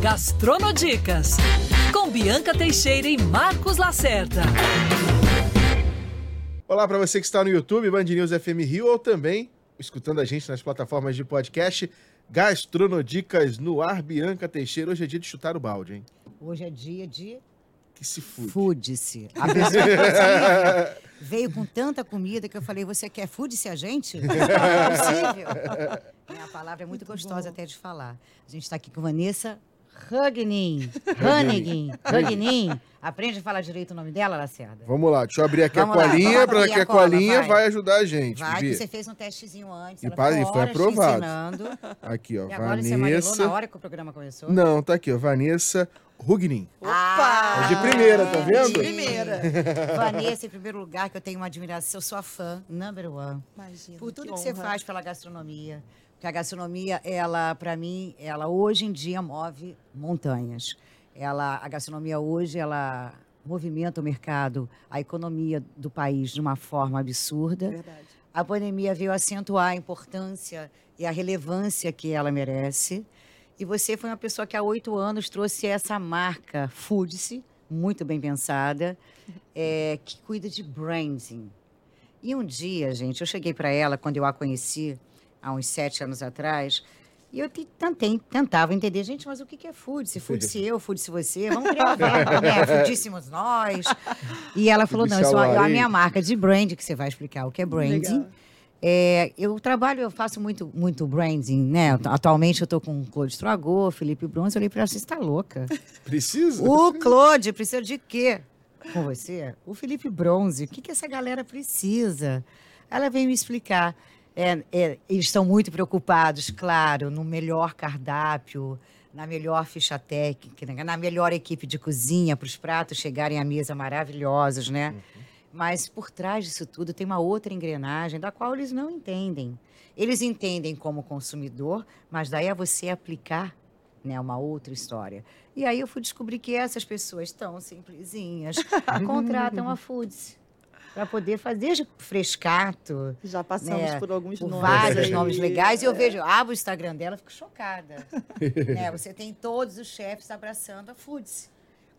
Gastronodicas, com Bianca Teixeira e Marcos Lacerda. Olá para você que está no YouTube, Band News FM Rio, ou também escutando a gente nas plataformas de podcast. Gastronodicas no ar, Bianca Teixeira. Hoje é dia de chutar o balde, hein? Hoje é dia de Que se fude. food-se. A pessoa veio com tanta comida que eu falei, você quer food-se a gente? Não é possível. É, a palavra é muito, gostosa até de falar. A gente está aqui com Vanessa Hugnin. Hanigin. Hugnin. Aprende a falar direito o nome dela, Lacerda? Vamos lá, deixa eu abrir aqui Vamos a lá, colinha, para que a colinha vai. vai ajudar a gente. Vai, que você fez um testezinho antes. E ela pa- ficou e foi aprovado. Aqui, ó, E agora você amarelou Vanessa. na hora que o programa começou? Não, tá aqui, ó, Vanessa Rugnin. Ah, É de primeira, tá vendo? De primeira. Vanessa, em primeiro lugar, que eu tenho uma admiração, eu sou a fã, number one. Imagina. Por tudo que, que você faz pela gastronomia. Porque a gastronomia, ela, para mim, ela hoje em dia move montanhas. Ela, a gastronomia hoje, ela movimenta o mercado, a economia do país de uma forma absurda. Verdade. A pandemia veio acentuar a importância e a relevância que ela merece. E você foi uma pessoa que há oito anos trouxe essa marca Foodse, muito bem pensada, é, que cuida de branding. E um dia, gente, eu cheguei para ela quando eu a conheci, há uns sete anos atrás, e eu te- tentei, tentava entender, gente, mas o que é Foodse? Foodse eu, Foodse você, vamos criar uma né? Foodíssimos nós. E ela falou, não, isso é a- é minha marca de brand, que você vai explicar o que é branding. É, eu trabalho, eu faço muito, muito branding, né? Atualmente eu tô com o Claude Stragô, Felipe Bronze, eu olhei pra ela, você está louca? Precisa? O Claude precisa de quê com você? O Felipe Bronze, o que, que essa galera precisa? Ela veio me explicar. É, é, eles estão muito preocupados, claro, no melhor cardápio, na melhor ficha técnica, na melhor equipe de cozinha, para os pratos chegarem à mesa maravilhosos, né? Mas por trás disso tudo tem uma outra engrenagem da qual eles não entendem. Eles entendem como consumidor, mas daí é você aplicar né, uma outra história. E aí eu fui descobrir que essas pessoas tão simplesinhas contratam a Foods para poder fazer frescato, Já passamos né, por alguns por nomes. vários aí. nomes legais. E eu vejo, abro o Instagram dela, fico chocada. né, você tem todos os chefes abraçando a Foods.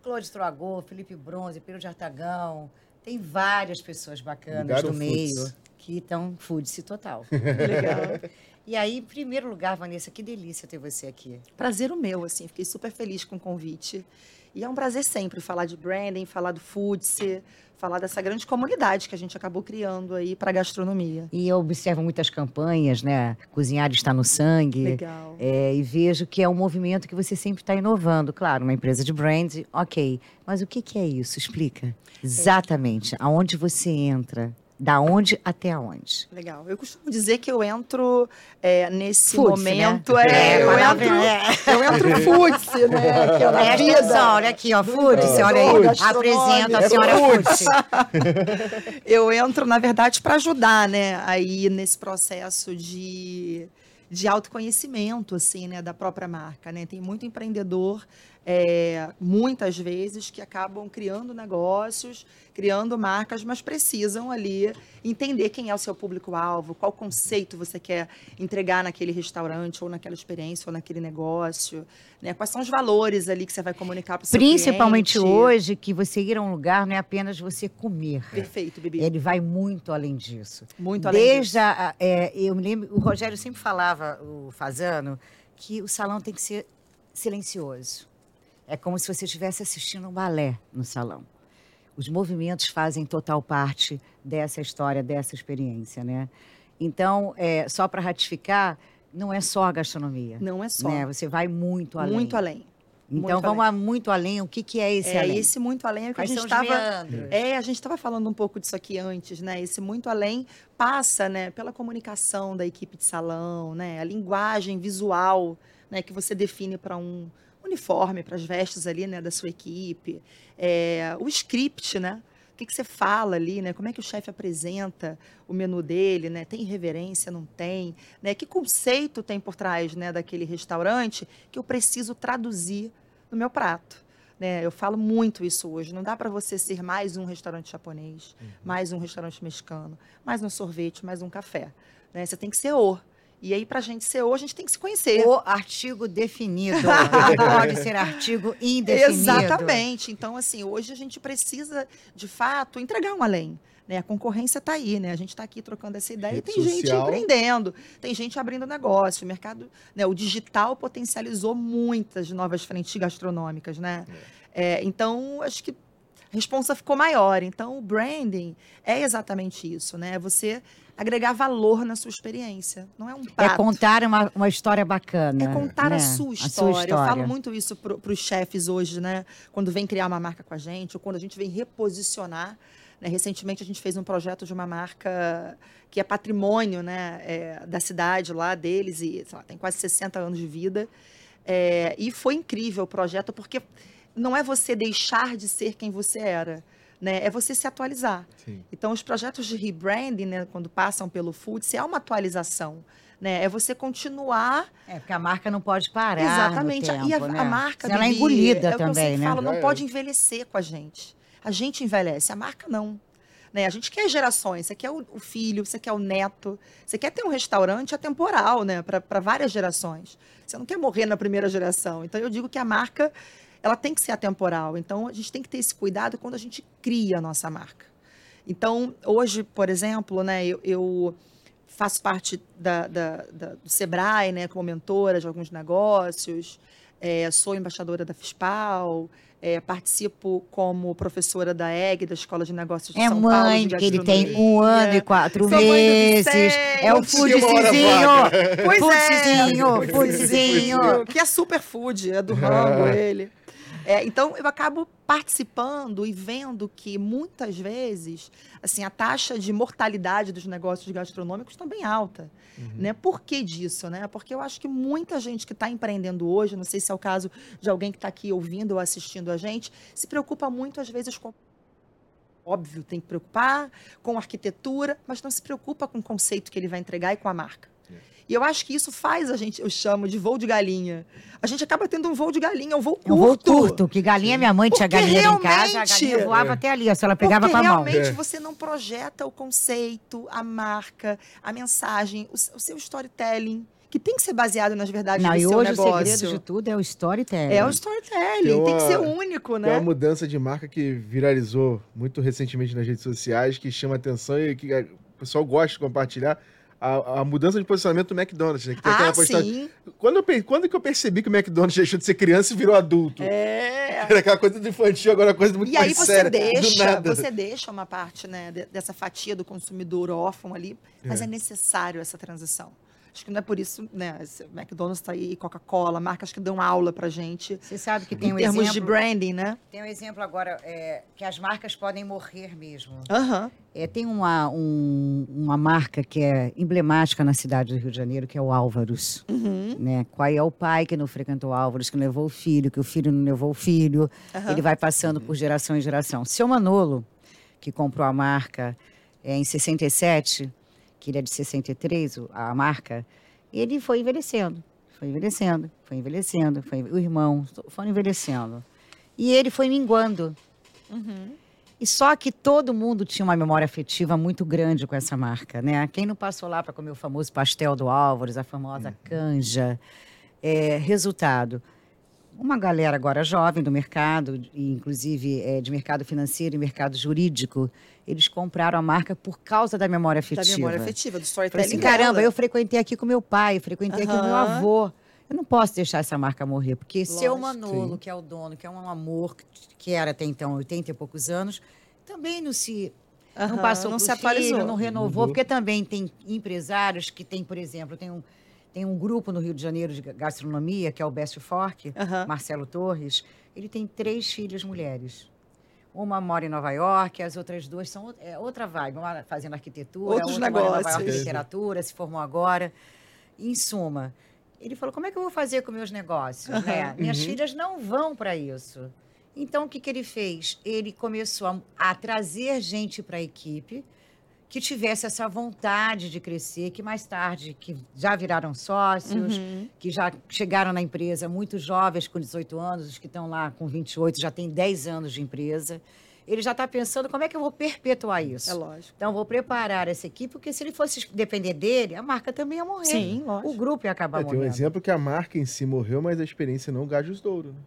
Claude Troagô, Felipe Bronze, Pedro de Artagão. Tem várias pessoas bacanas Obrigado, do meio Foods. que estão Foods total. Legal. E aí, em primeiro lugar, Vanessa, que delícia ter você aqui. Prazer o meu, assim. Fiquei super feliz com o convite. E é um prazer sempre falar de branding, falar do foodse, falar dessa grande comunidade que a gente acabou criando aí para gastronomia. E eu observo muitas campanhas, né? Cozinhar está no sangue. Legal. É, e vejo que é um movimento que você sempre está inovando. Claro, uma empresa de brand, ok. Mas o que, que é isso? Explica. Exatamente. Aonde você entra? Da onde até aonde? Legal. Eu costumo dizer que eu entro é, nesse Foodse, momento. né? É, É, eu, entro, é. eu entro né? Que é na Presta vida. atenção, olha aqui, ó, Food, É. olha aí. Apresenta a É senhora food. Food. eu entro, na verdade, para ajudar, né, aí nesse processo de, de autoconhecimento, assim, né, da própria marca, né? Tem muito empreendedor, é, muitas vezes, que acabam criando negócios, criando marcas, mas precisam ali entender quem é o seu público-alvo, qual conceito você quer entregar naquele restaurante, ou naquela experiência, ou naquele negócio, né? Quais são os valores ali que você vai comunicar para o seu Principalmente cliente. hoje, que você ir a um lugar não é apenas você comer. Perfeito, Bibi. Ele vai muito além disso. Muito além Desde disso. a, é, eu me lembro, o Rogério sempre falava, o Fazano, que o salão tem que ser silencioso. É como se você estivesse assistindo um balé no salão. Os movimentos fazem total parte dessa história, dessa experiência, né? Então, é, só para ratificar, não é só a gastronomia. Não é só. Né? Você vai muito além. Muito além. Então, muito vamos a muito além. O que, que é esse é, além? esse muito além é que Quais a gente estava. É, a gente estava falando um pouco disso aqui antes, né? Esse muito além passa, né, pela comunicação da equipe de salão, né? A linguagem visual, né, que você define para um uniforme, para as vestes ali, né, da sua equipe. É, o script, né? O que, que você fala ali, né? Como é que o chefe apresenta o menu dele, né? Tem reverência, não tem? Né? Que conceito tem por trás, né, daquele restaurante que eu preciso traduzir no meu prato? Né? Eu falo muito isso hoje. Não dá para você ser mais um restaurante japonês, mais um restaurante mexicano, mais um sorvete, mais um café. Né? Você tem que ser o. E aí, para a gente ser O, a gente tem que se conhecer. O artigo definido. Pode ser artigo indefinido. Exatamente. Então, assim, hoje a gente precisa, de fato, entregar um além. Né? A concorrência está aí, né? A gente está aqui trocando essa ideia Rede e tem gente social. empreendendo, tem gente abrindo negócio. O mercado, né? o digital potencializou muitas novas frentes gastronômicas, né? É, então, acho que a responsa ficou maior. Então, o branding é exatamente isso, né? É Você agregar valor na sua experiência. Não é um É prato. contar uma, uma história bacana. É contar né? a, sua história. Eu falo muito isso para os chefes hoje, né? Quando vem criar uma marca com a gente, ou quando a gente vem reposicionar. Né? Recentemente a gente fez um projeto de uma marca que é patrimônio né? É, da cidade lá deles, e sei lá, tem quase 60 anos de vida. É, e foi incrível o projeto, porque não é você deixar de ser quem você era. Né? É você se atualizar. Sim. Então, os projetos de rebranding, né, quando passam pelo Foods, é uma atualização. Né? É você continuar É, porque a marca não pode parar. Exatamente. Tempo, e a, né? a marca. Senão Ela é engolida é o que eu também, sempre né? falo, não é. pode envelhecer com a gente. A gente envelhece, a marca não. Né? A gente quer gerações, você quer o, o filho, você quer o neto, você quer ter um restaurante atemporal, né? Para várias gerações. Você não quer morrer na primeira geração. Então eu digo que a marca ela tem que ser atemporal. Então a gente tem que ter esse cuidado quando a gente cria a nossa marca. Então, hoje, por exemplo, né, eu, eu faço parte da, da- da- do Sebrae, né, como mentora de alguns negócios, é, sou embaixadora da FISPAL, é, participo como professora da EG, da Escola de Negócios de É São Paulo. mãe, de que ele tem um ano e quatro Sou mãe meses. É o foodzinho. Pois Foodzinho, é, foodzinho. que é superfood, é do rango ele. É, então eu acabo participando e vendo que muitas vezes assim a taxa de mortalidade dos negócios gastronômicos também é alta, né? Por que disso, né? Porque eu acho que muita gente que está empreendendo hoje, não sei se é o caso de alguém que está aqui ouvindo ou assistindo a gente, se preocupa muito às vezes com óbvio tem que preocupar com arquitetura, mas não se preocupa com o conceito que ele vai entregar e com a marca. E eu acho que isso faz a gente, eu chamo de voo de galinha. A gente acaba tendo um voo de galinha, um voo curto. É um voo curto, que galinha, minha mãe tinha galinha em casa, a galinha voava É. até ali, ó, se ela pegava com a mão. realmente É. você não projeta o conceito, a marca, a mensagem, o, o seu storytelling, que tem que ser baseado nas verdades Não, do e seu hoje negócio. o segredo de tudo é o storytelling. É o storytelling, Tem tem que ser uma- único, Tem uma né? mudança de marca que viralizou muito recentemente nas redes sociais, que chama atenção e que é, o pessoal gosta de compartilhar. A, a mudança de posicionamento do McDonald's, né? Que tem Ah, postagem- sim. Quando, eu, quando que eu percebi que o McDonald's deixou de ser criança e virou adulto? É. Era aquela coisa do infantil, agora é uma coisa muito E aí mais você séria. do deixa, nada. você deixa uma parte né, de- dessa fatia do consumidor órfão ali, mas É. é. necessário essa transição. Acho que não é por isso, né? McDonald's está aí, Coca-Cola, marcas que dão aula pra gente Você sabe que tem em um termos de exemplo. branding, né? Tem um exemplo agora é, que as marcas podem morrer mesmo. Aham. É, tem uma, um- uma marca que é emblemática na cidade do Rio de Janeiro, que é o Álvaros. Uhum. Né? Qual é o pai que não frequentou o Álvaros, que não levou o filho, que o filho não levou o filho. aham. Ele vai passando por geração em geração. Seu Manolo, que comprou a marca é, em 67, que ele é de 63, o- a marca, ele foi envelhecendo, foi envelhecendo, foi envelhecendo, foi, o irmão foram envelhecendo. E ele foi minguando. Uhum. E só que todo mundo tinha uma memória afetiva muito grande com essa marca, né? Quem não passou lá para comer o famoso pastel do Álvares, a famosa canja. É, resultado, uma galera agora jovem do mercado, inclusive é, de mercado financeiro e mercado jurídico, eles compraram a marca por causa da memória afetiva. Da memória afetiva, do Falei storytelling. assim, caramba, eu frequentei aqui com meu pai, eu frequentei aqui com meu avô. Eu não posso deixar essa marca morrer, porque seu Lógico. Manolo, Sim. que é o dono, que é um amor, que- era até então 80 e poucos anos, também não se não Aham, passou não se atualizou. filho, não renovou, Mudou. porque também tem empresários que tem, por exemplo, tem um, tem um grupo no Rio de Janeiro de gastronomia, que é o Best Fork, Aham. Marcelo Torres, ele tem três filhas mulheres. Uma mora em Nova York, as outras duas são é, outra vibe, uma fazendo arquitetura, Outros outra mora em Nova York negócios. literatura, se formou agora. Em suma, ele falou: como é que eu vou fazer com meus negócios? né? Minhas Uhum. filhas não vão para isso. Então, o que, que ele fez? Ele começou a, a trazer gente para a equipe que tivesse essa vontade de crescer, que mais tarde, que já viraram sócios, Uhum. que já chegaram na empresa muito jovens, com 18 anos, os que estão lá com 28 já têm 10 anos de empresa. ele já está pensando como é que eu vou perpetuar isso. É lógico. Então, vou preparar essa equipe, porque se ele fosse depender dele, a marca também ia morrer. Sim, lógico. O grupo ia acabar É, tem um morrendo. exemplo que a marca em si morreu, mas a experiência não Gajos Douro. Né?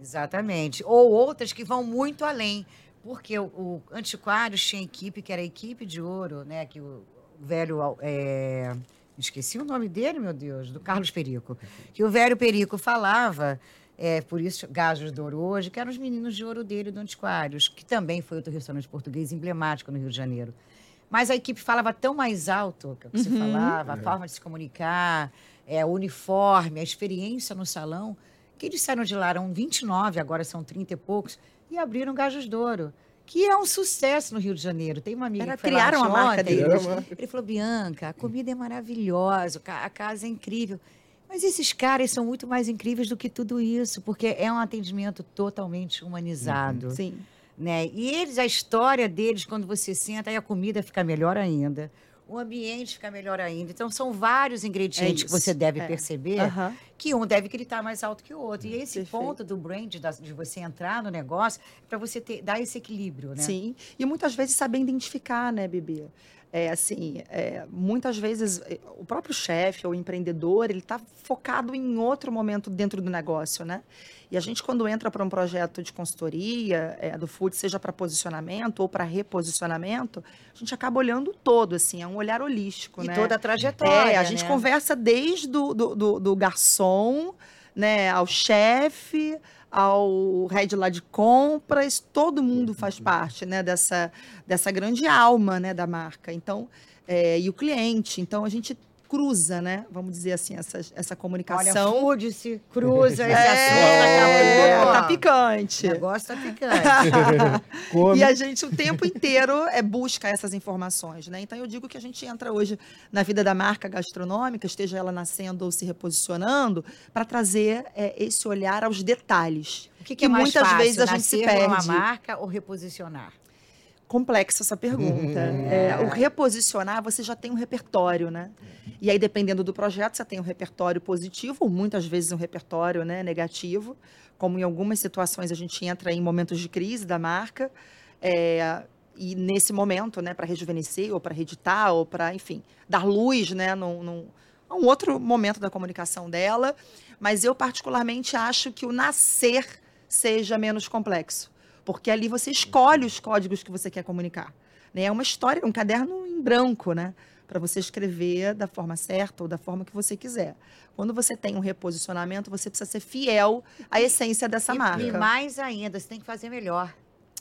Exatamente. Ou outras que vão muito além. Porque o, o Antiquários tinha equipe que era a equipe de ouro, né? Que o velho. é, Esqueci o nome dele, meu Deus, do Carlos Perico. Que o velho Perico falava, é, por isso Gajos de Ouro hoje, que eram os meninos de ouro dele do Antiquários, que também foi outro restaurante português emblemático no Rio de Janeiro. Mas a equipe falava tão mais alto que é o que você Uhum. falava, a forma de se comunicar, é, o uniforme, a experiência no salão, que eles saíram de lá, eram 29, agora são 30 e poucos, e abriram Gajos de Ouro, que é um sucesso no Rio de Janeiro. Tem uma amiga Era- que foi lá criaram a marca. Criaram marca. Ele falou, Bianca, a comida é maravilhosa, a casa é incrível. Mas esses caras são muito mais incríveis do que tudo isso, porque é um atendimento totalmente humanizado Sim. né? E eles, a história deles, quando você senta, aí a comida fica melhor ainda, o ambiente fica melhor ainda. Então, são vários ingredientes que isso, você deve é. perceber Aham. que um deve gritar mais alto que o outro. E esse Perfeito. ponto do brand, de você entrar no negócio, para você ter, dar esse equilíbrio, né? Sim. E muitas vezes saber identificar, né, Bibi? É assim, é, muitas vezes é, o próprio chefe ou empreendedor, ele está focado em outro momento dentro do negócio, né? E a gente, quando entra para um projeto de consultoria é, do food, seja para posicionamento ou para reposicionamento, a gente acaba olhando todo, assim, é um olhar holístico, E né? toda a trajetória. É, a gente né? conversa desde do, do, do- do garçom, né, ao chefe, ao head lá de compras, todo mundo faz parte, né, dessa, dessa grande alma, né, da marca. Então, é, e o cliente. Então, a gente cruza, né, vamos dizer assim, essa, essa Olha, comunicação. food se cruza esse é, assunto, acabou. tá O picante. negócio tá picante. E a gente o tempo inteiro é, busca essas informações, né? Então eu digo que a gente entra hoje na vida da marca gastronômica, esteja ela nascendo ou se reposicionando, para trazer é, esse olhar aos detalhes. O que, que Que é mais muitas fácil, vezes a gente se por uma perde. marca ou reposicionar? Complexa essa pergunta. É, o reposicionar, você já tem um repertório, né? E aí, dependendo do projeto, você tem um repertório positivo, ou muitas vezes um repertório né, negativo, como em algumas situações a gente entra em momentos de crise da marca. é, e nesse momento, né, para rejuvenescer, ou para reeditar, ou para, enfim, dar luz né, num, num, a um outro momento da comunicação dela. Mas eu, particularmente, acho que o nascer seja menos complexo. Porque ali você escolhe os códigos que você quer comunicar. Né? É uma história, um caderno em branco, né? Para você escrever da forma certa ou da forma que você quiser. Quando você tem um reposicionamento, você precisa ser fiel à essência dessa E- marca. E mais ainda, você tem que fazer melhor.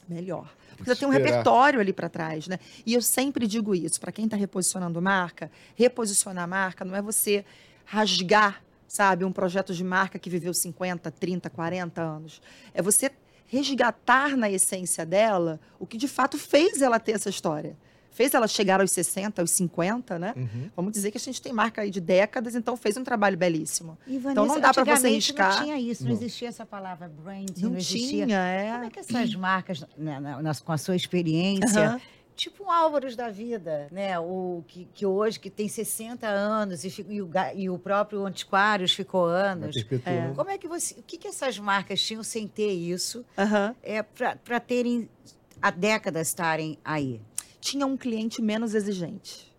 Melhor. Porque você tem um repertório ali para trás, né? E eu sempre digo isso, para quem está reposicionando marca, reposicionar a marca não é você rasgar, sabe, um projeto de marca que viveu 50, 30, 40 anos. É você resgatar na essência dela o que de fato fez ela ter essa história. Fez ela chegar aos 60, aos 50, né? Uhum. Vamos dizer que a gente tem marca aí de décadas, então fez um trabalho belíssimo. E, Então, não dá pra você riscar. Não tinha isso, não, Não. existia essa palavra branding, Não, não, existia. tinha, Como é. é que essas marcas, né, na- na- com a sua experiência, Aham. Tipo um Álvaros da vida, né? O que, que hoje que tem 60 anos e, e o, e o próprio Antiquários ficou anos. perpetuando. Como é que você, o que, que essas marcas tinham sem ter isso, Aham. é para terem há décadas estarem aí? Tinha um cliente menos exigente.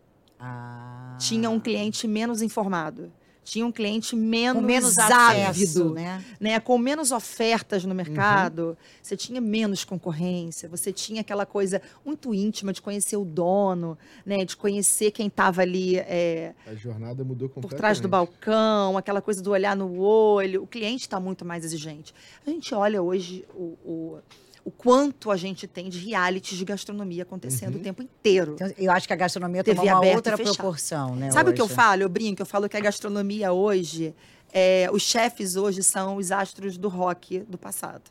Ah. tinha um cliente menos informado, tinha um cliente menos, menos ávido, né? né? Com menos ofertas no mercado, você tinha menos concorrência, você tinha aquela coisa muito íntima de conhecer o dono, né? De conhecer quem estava ali é, A jornada mudou por completamente. trás do balcão, aquela coisa do olhar no olho. O cliente está muito mais exigente. A gente olha hoje o, o, o quanto a gente tem de reality de gastronomia acontecendo Uhum. o tempo inteiro. Então, eu acho que a gastronomia TV tomou uma outra proporção, né? Sabe o que eu hoje? falo? Eu brinco, eu falo que a gastronomia hoje, é, os chefes hoje são os astros do rock do passado.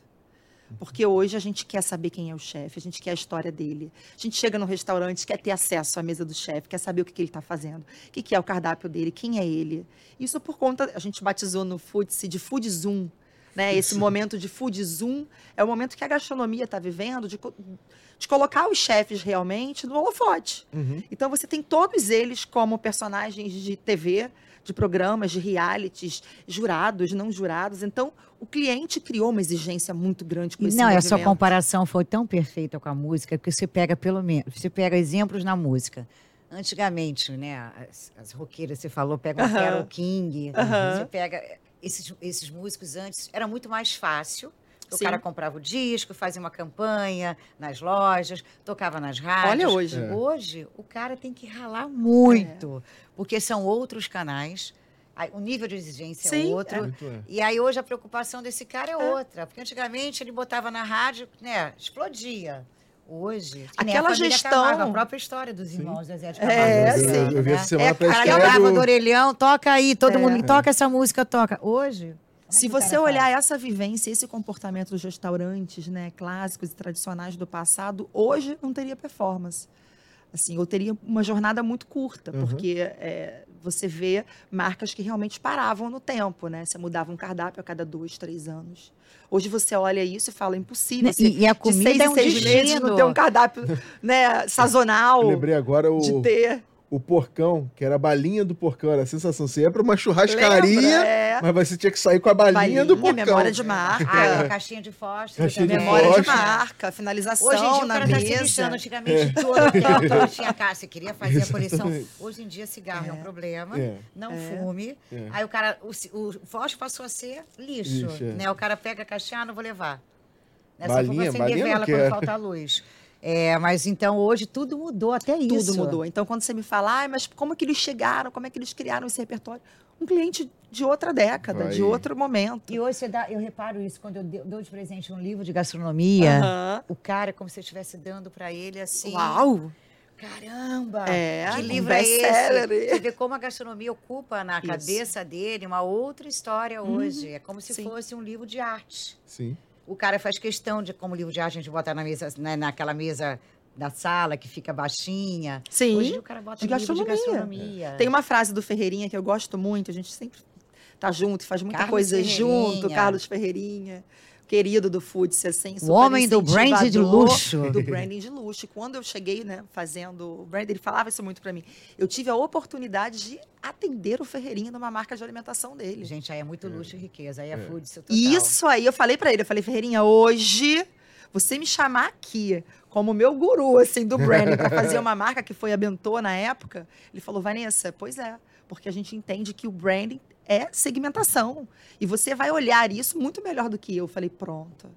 Porque hoje a gente quer saber quem é o chefe, a gente quer a história dele. A gente chega no restaurante, quer ter acesso à mesa do chefe, quer saber o que, que ele está fazendo, o que, que é o cardápio dele, quem é ele. Isso por conta, a gente batizou no Foodse de Food Zoom. Né? Esse momento de Food Zoom é o momento que a gastronomia está vivendo de, de colocar os chefes realmente no holofote. Uhum. Então você tem todos eles como personagens de TV, de programas, de realities, jurados, não jurados. Então, o cliente criou uma exigência muito grande com esse Não, movimento. comparação foi tão perfeita com a música, porque você pega pelo menos, você pega exemplos na música. Antigamente, né, as, as roqueiras, você falou, pega o Aham. Carole King, Aham. você pega esses, esses músicos antes, era muito mais fácil. O Sim. cara comprava o disco, fazia uma campanha nas lojas, tocava nas rádios. Olha hoje. É. Hoje, o cara tem que ralar muito, porque são outros canais, o nível de exigência Sim, é outro. É. E aí hoje a preocupação desse cara é, outra, porque antigamente ele botava na rádio, né, explodia. Hoje, Aquela gestão- Camargo, a própria história dos irmãos Zezé de Camargo. É, eu, vi- sim. eu, vi né? essa semana É, pra do- do orelhão, toca aí, todo É. mundo toca essa música, toca. Hoje, é Se você olhar faz? essa vivência, esse comportamento dos restaurantes, né, clássicos e tradicionais do passado, hoje não teria performance. Assim, ou teria uma jornada muito curta, Uhum. porque é, você vê marcas que realmente paravam no tempo, né? Você mudava um cardápio a cada dois, três anos. Hoje você olha isso e fala, impossível. Né, você, E, e a de comida seis é em um seis meses não ter um cardápio né, sazonal Eu lembrei agora o, de ter. O porcão, que era a balinha do porcão, era a sensação. Você ia pra uma churrascaria, Lembra? É. mas você tinha que sair com a balinha, do porcão. memória de marca. Ah, a caixinha de fósforo Caixinha de memória de fósforo. marca, finalização Hoje em dia o na tá mesa. lixando. Antigamente todo o tempo todo tinha casa, você queria fazer a coleção. Exatamente. Hoje em dia cigarro é, um problema. É. Não É. fume. É. Aí o cara, o, o fósforo passou a ser lixo. Lixo, é. né? O cara pega a caixinha, ah, não vou levar. Né? Balinha, Só balinha acender vela quando quero. falta luz. É, mas então hoje tudo mudou, até isso. Tudo mudou. Então, quando você me fala, "Ai, mas como é que eles chegaram? Como é que eles criaram esse repertório? Um cliente de outra década, Vai. de outro momento. E hoje você dá, eu reparo isso, quando eu dou de presente um livro de gastronomia, o cara é como se eu estivesse dando para ele assim. Uau! Caramba! É, que um livro é best-seller. esse? Você vê como a gastronomia ocupa na Isso. cabeça dele uma outra história hoje. É como se Sim. fosse um livro de arte. Sim. O cara faz questão de, como livro de arte, a gente bota na mesa, né, naquela mesa da sala que fica baixinha. Sim. Hoje o cara bota de livro de gastronomia. gastronomia. Tem uma frase do Ferreirinha que eu gosto muito, a gente sempre tá junto faz muita Carlos coisa Ferreirinha. junto. Carlos Ferreirinha, querido do Food, assim, o homem do brand de luxo. do branding de luxo. E Quando eu cheguei, né, fazendo o brand, ele falava isso muito para mim. Eu tive a oportunidade de atender o Ferreirinha numa marca de alimentação dele. Gente, aí é muito luxo e riqueza. Aí é, É. food, isso total. Isso aí, eu falei pra ele, eu falei, Ferreirinha, hoje você me chamar aqui como meu guru, assim, do branding, pra fazer uma marca que foi a Bentô na época, ele falou, Vanessa, pois é, porque a gente entende que o branding é segmentação. E você vai olhar isso muito melhor do que eu. Falei, pronto.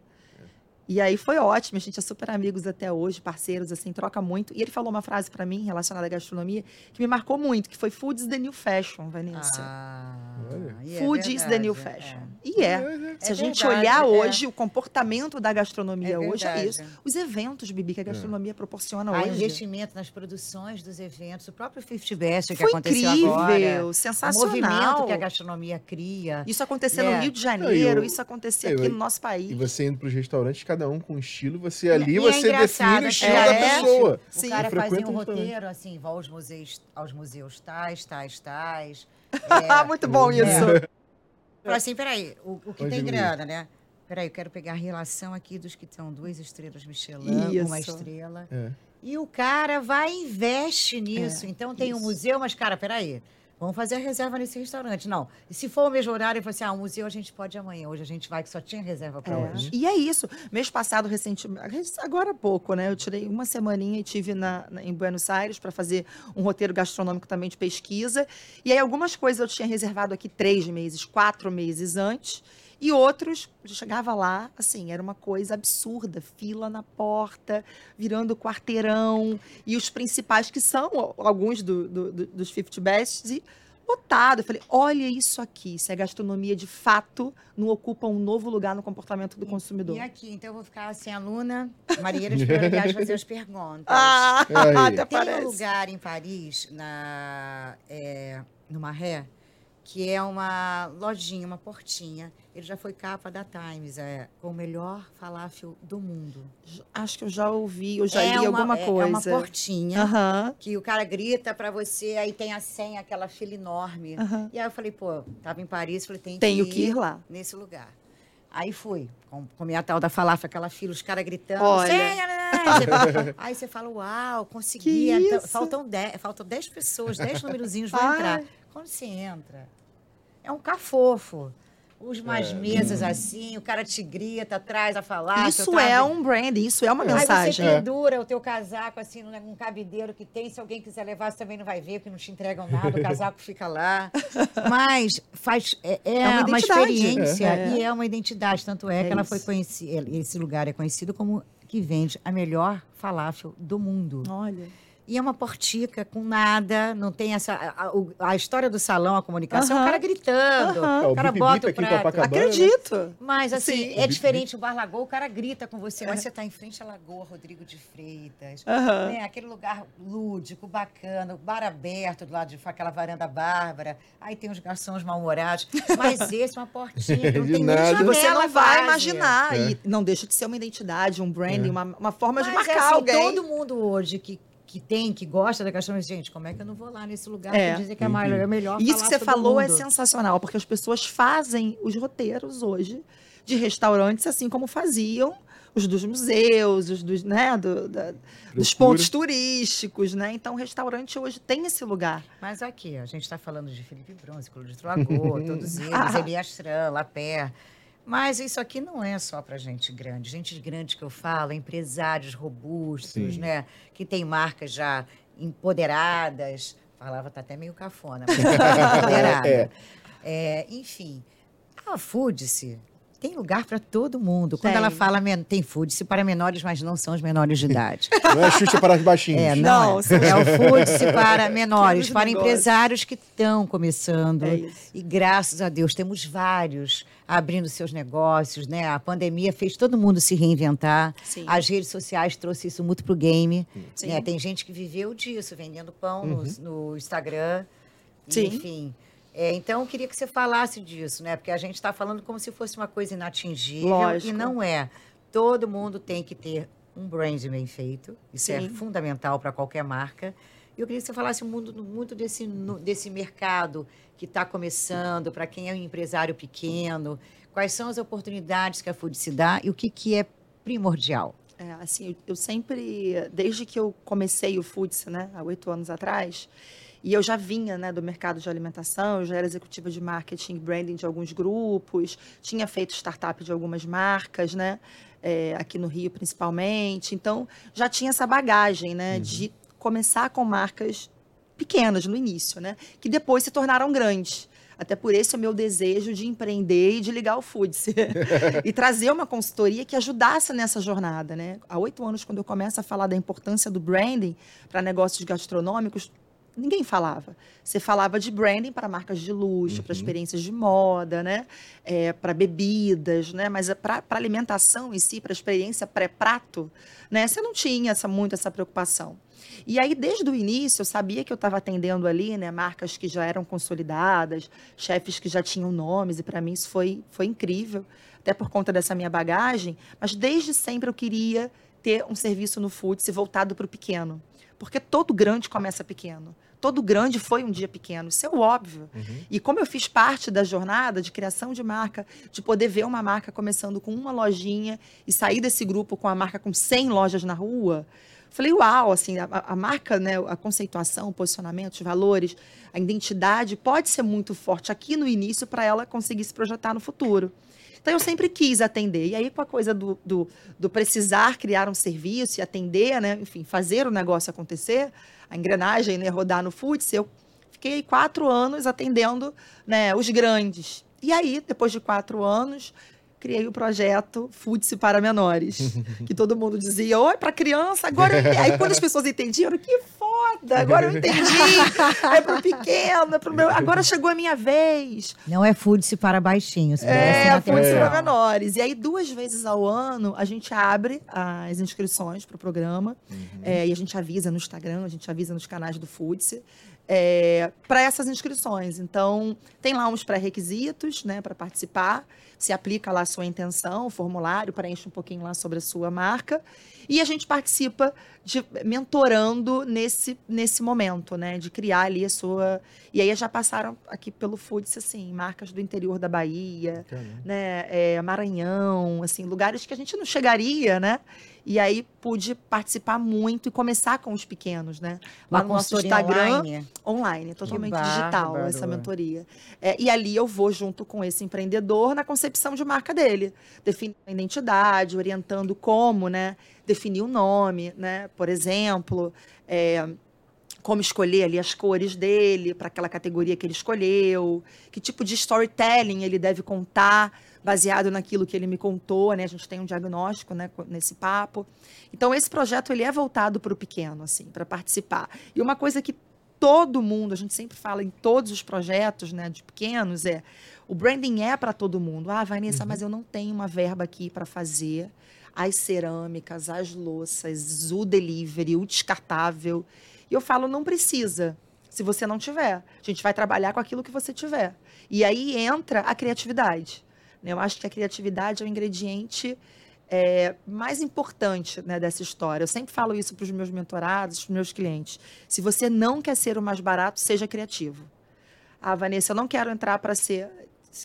E aí foi ótimo, a gente é super amigos até hoje, parceiros, assim, troca muito. E ele falou uma frase pra mim relacionada à gastronomia que me marcou muito, que foi Food is the new fashion, Vanessa. Ah, Olha. e é Food is the new fashion. é. E é. É, Se É a gente verdade, olhar é. hoje o comportamento da gastronomia É hoje é isso. Os eventos, Bibi, que a gastronomia proporciona Há hoje. investimento nas produções dos eventos, o próprio 50 Best que Foi aconteceu incrível, agora. O movimento sensacional. que a gastronomia cria. Isso acontecendo É. no Rio de Janeiro, e o- isso acontecer é, aqui e- no nosso país. E você indo pros restaurantes, cada um com um estilo, você ali, E é você engraçado, define o estilo é, da é, pessoa. O Sim. cara Eu fazia um roteiro, assim, vai aos museus, aos museus tais, tais, tais. Ah, É, muito bom isso. Falei assim, peraí, o, o que Onde tem grana, né? Peraí, eu quero pegar a relação aqui dos que estão duas estrelas Michelin, uma Isso. estrela. É. E o cara vai e investe nisso. É, então tem um museu, mas, cara, peraí. Vamos fazer a reserva nesse restaurante. Não. E se for o mesmo horário, eu falei assim: ah, o museu a gente pode ir amanhã. Hoje a gente vai, que só tinha reserva para É. hoje. E é isso. Mês passado, recentemente, agora há pouco, né? Eu tirei uma semaninha e tive na, na- em Buenos Aires para fazer um roteiro gastronômico também de pesquisa. E aí, algumas coisas eu tinha reservado aqui três meses, quatro meses antes. E outros, eu chegava lá, assim, era uma coisa absurda. Fila na porta, virando quarteirão. E os principais, que são alguns do- do- do- dos 50 Bests, e lotado. Eu falei, olha isso aqui. Se a gastronomia de fato não ocupa um novo lugar no comportamento do consumidor. E aqui, então eu vou ficar assim, aluna, esperando aliás fazer as perguntas. Ah, Aí. até Tem um parece. lugar em Paris, na, é, no Maré, que é uma lojinha, uma portinha. Ele já foi capa da Times, é, com o melhor falafel do mundo. Acho que eu já ouvi, eu já é li uma, alguma é- coisa. É uma portinha Aham, que o cara grita pra você, aí tem a senha, aquela fila enorme. aham. E aí eu falei, pô, tava em Paris, falei, tem Tenho que que ir lá. nesse lugar. Aí fui, com, comi a tal da falafel, aquela fila, os caras gritando. Olha. "Senha, né?" Você fala- Aí você fala, uau, consegui. Então, faltam 10, faltam 10 pessoas, 10 numerozinhos vão Ai. entrar. Quando você entra, é um cafofo. Os mais É. mesas assim, o cara te grita atrás a falar. Isso é um brand, isso é uma Aí você mensagem. pendura o teu casaco assim num cabideiro que tem. Se alguém quiser levar, você também não vai ver, porque não te entregam nada. O casaco fica lá. Mas faz, é, é É uma uma, experiência É. e é uma identidade. Tanto é, É que ela foi isso. conhecida. Esse lugar é conhecido como que vende a melhor falafel do mundo. Olha. E é uma portica com nada, não tem essa. A, a- o- a história do salão, a comunicação, é o cara gritando. É, o O cara Bip bota o prato. Né? Acredito. Mas, assim, Sim. é diferente o Bar Lagoa, o cara grita com você, mas você está em frente à Lagoa Rodrigo de Freitas. Né? Aquele lugar lúdico, bacana, o bar aberto do lado de aquela varanda bárbara. Aí tem os garçons mal-humorados. Mas esse é uma portinha que não De tem nada. você não vai imaginar. É. E não deixa de ser uma identidade, um branding, uma, uma forma de Mas, marcar assim, alguém. todo mundo hoje que, que tem, que gosta da gastronomia, gente, como é que eu não vou lá nesse lugar É. pra dizer que é, mais, é melhor E isso que você falou é mundo? sensacional, porque as pessoas fazem os roteiros hoje de restaurantes assim como faziam os dos museus, os dos, né, do- da- dos pontos turísticos, né? Então, o restaurante hoje tem esse lugar. Mas aqui, a gente está falando de Felipe Bronze, Cláudio de Lagoa, todos eles, Elias Tran, Lapé. Mas isso aqui não é só para gente grande. Gente grande que eu falo, empresários robustos, Sim. né? Que tem marcas já empoderadas. Falava, tá até meio cafona, mas empoderada. É. É, enfim, a Foodice tem lugar para todo mundo. Quando Tem. ela fala tem Foodice para menores, mas não são os menores de idade. Não é Xuxa para os baixinhos. É, Não, não, é, é o Foodice para menores, para negócio. empresários que estão começando. É. E graças a Deus temos vários abrindo seus negócios, né? A pandemia fez todo mundo se reinventar. Sim. As redes sociais trouxe isso muito pro game. Sim. né? Tem gente que viveu disso, vendendo pão no, no Instagram. E, Sim. Enfim. É, então, eu queria que você falasse disso, né? Porque a gente está falando como se fosse uma coisa inatingível. Lógico. E não é. Todo mundo tem que ter um brand bem feito. Isso é Sim. fundamental para qualquer marca. E eu queria que você falasse muito, muito desse, desse mercado que está começando, para quem é um empresário pequeno. Quais são as oportunidades que a Food se dá e o que, que é primordial? É, assim, eu, sempre, desde que eu comecei o Foods, né, há oito anos atrás, e eu já vinha, né, do mercado de alimentação, eu já era executiva de marketing e branding de alguns grupos, tinha feito startup de algumas marcas, né, é, aqui no Rio principalmente, então já tinha essa bagagem, né, de começar com marcas pequenas no início, né, que depois se tornaram grandes. Até por esse é o meu desejo de empreender e de ligar o Foods. e trazer uma consultoria que ajudasse nessa jornada, né? Há oito anos, quando eu começo a falar da importância do branding para negócios gastronômicos, ninguém falava. Você falava de branding para marcas de luxo, para experiências de moda, né? É, para bebidas, né? Mas para alimentação em si, para experiência pré-prato, né? Você não tinha essa, muito essa preocupação. E aí, desde o início, eu sabia que eu estava atendendo ali, né, marcas que já eram consolidadas, chefes que já tinham nomes, e para mim isso foi, foi incrível, até por conta dessa minha bagagem. Mas desde sempre eu queria ter um serviço no Foodse voltado para o pequeno. Porque todo grande começa pequeno. Todo grande foi um dia pequeno, isso é óbvio. E como eu fiz parte da jornada de criação de marca, de poder ver uma marca começando com uma lojinha e sair desse grupo com a marca com 100 lojas na rua, Falei, uau, assim, a, a marca, né, a conceituação, o posicionamento, os valores, a identidade pode ser muito forte aqui no início para ela conseguir se projetar no futuro. Então, eu sempre quis atender. E aí, com a coisa do, do, do precisar criar um serviço e atender, né, enfim, fazer o negócio acontecer, a engrenagem né, rodar no Foods, eu fiquei quatro anos atendendo né, os grandes. E aí, depois de quatro anos, criei o projeto Foodse para menores. que todo mundo dizia, oi, para criança, agora eu entendi. Aí quando as pessoas entendiam, que foda, agora eu entendi. É para o pequeno, é pro meu. Agora chegou a minha vez. Não é Food-se para baixinhos. É, Foodse atenção. para menores. E aí, duas vezes ao ano, a gente abre as inscrições para o programa. É, e a gente avisa no Instagram, a gente avisa nos canais do Foodse. É, para essas inscrições. Então, tem lá uns pré-requisitos né, para participar. Se aplica lá a sua intenção, o formulário, preenche um pouquinho lá sobre a sua marca. E a gente participa de mentorando nesse, nesse momento, né? De criar ali a sua. E aí já passaram aqui pelo Foods, assim, marcas do interior da Bahia, né? É, Maranhão, assim, lugares que a gente não chegaria, né? E aí pude participar muito e começar com os pequenos, né? Lá Uma no nosso Instagram, online. online, totalmente digital essa mentoria. É, e ali eu vou junto com esse empreendedor na concepção de marca dele, definindo a identidade, orientando como, né? Definir o nome, né? Por exemplo, é, como escolher ali as cores dele para aquela categoria que ele escolheu, que tipo de storytelling ele deve contar baseado naquilo que ele me contou, né? A gente tem um diagnóstico, né, nesse papo. Então esse projeto ele é voltado para o pequeno, assim, para participar. E uma coisa que todo mundo, a gente sempre fala em todos os projetos, né, de pequenos é o branding é para todo mundo. Ah, Vanessa, mas eu não tenho uma verba aqui para fazer as cerâmicas, as louças, o delivery, o descartável. E eu falo, não precisa, se você não tiver. A gente vai trabalhar com aquilo que você tiver. E aí entra a criatividade. Né? Eu acho que a criatividade é o ingrediente é, mais importante né, dessa história. Eu sempre falo isso para os meus mentorados, para os meus clientes. Se você não quer ser o mais barato, seja criativo. Ah, Vanessa, eu não quero entrar para ser.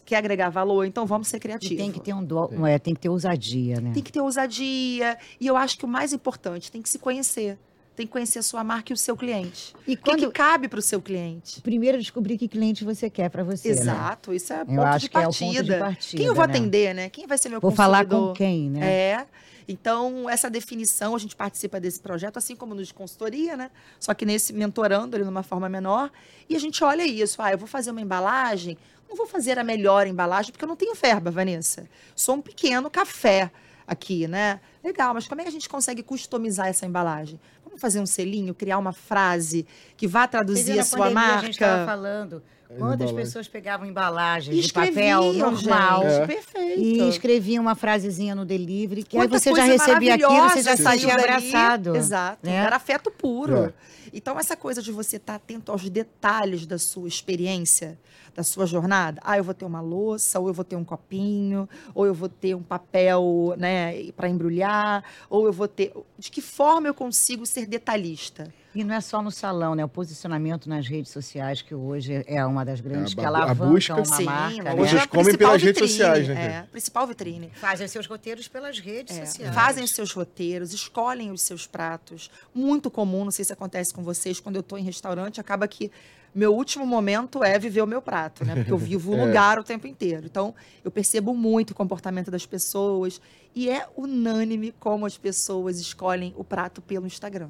Quer agregar valor? Então vamos ser E criativos. tem que ter um do... é, tem que ter ousadia, né? Tem que ter ousadia. E eu acho que o mais importante, tem que se conhecer. Tem que conhecer a sua marca e o seu cliente. E O que, quando que cabe para o seu cliente? primeiro descobrir que cliente você quer para você, né? Exato, isso é Eu ponto acho de que é o partida. ponto de partida, Quem eu vou né? atender, né? Quem vai ser meu Vou falar consumidor? com quem, né? É. Então, essa definição, a gente participa desse projeto, assim como no de consultoria, né? Só que nesse mentorando ele numa forma menor. E a gente olha isso. Ah, eu vou fazer uma embalagem, não vou fazer a melhor embalagem, porque eu não tenho verba, Vanessa. Sou um pequeno café aqui, né? Legal, mas como é que a gente consegue customizar essa embalagem? Vamos fazer um selinho, criar uma frase que vá traduzir a sua marca. A gente estava falando quantas embalagem. pessoas pegavam embalagens E de papel escreviam, normal. É. Perfeito. e escreviam uma frasezinha no delivery que aí Quanta você já recebia aquilo, você já saía abraçado. Exato. né? Era afeto puro. É. Então, essa coisa de você estar atento aos detalhes da sua experiência, da sua jornada. Ah, eu vou ter uma louça, ou eu vou ter um copinho, ou eu vou ter um papel né, para embrulhar, ou eu vou ter. De que forma eu consigo ser detalhista? E não é só no salão, né? O posicionamento nas redes sociais, que hoje é uma das grandes É, que a bu- a alavancam busca- uma Sim, marca. hoje né? É a comem principal pelas redes vitrine, sociais, né, É, principal vitrine. Fazem seus roteiros pelas redes É, sociais. fazem os seus roteiros, escolhem os seus pratos. Muito comum, não sei se acontece com vocês, quando eu estou em restaurante, acaba que meu último momento é viver o meu prato, né? Porque eu vivo o É. lugar o tempo inteiro. Então, eu percebo muito o comportamento das pessoas e é unânime como as pessoas escolhem o prato pelo Instagram.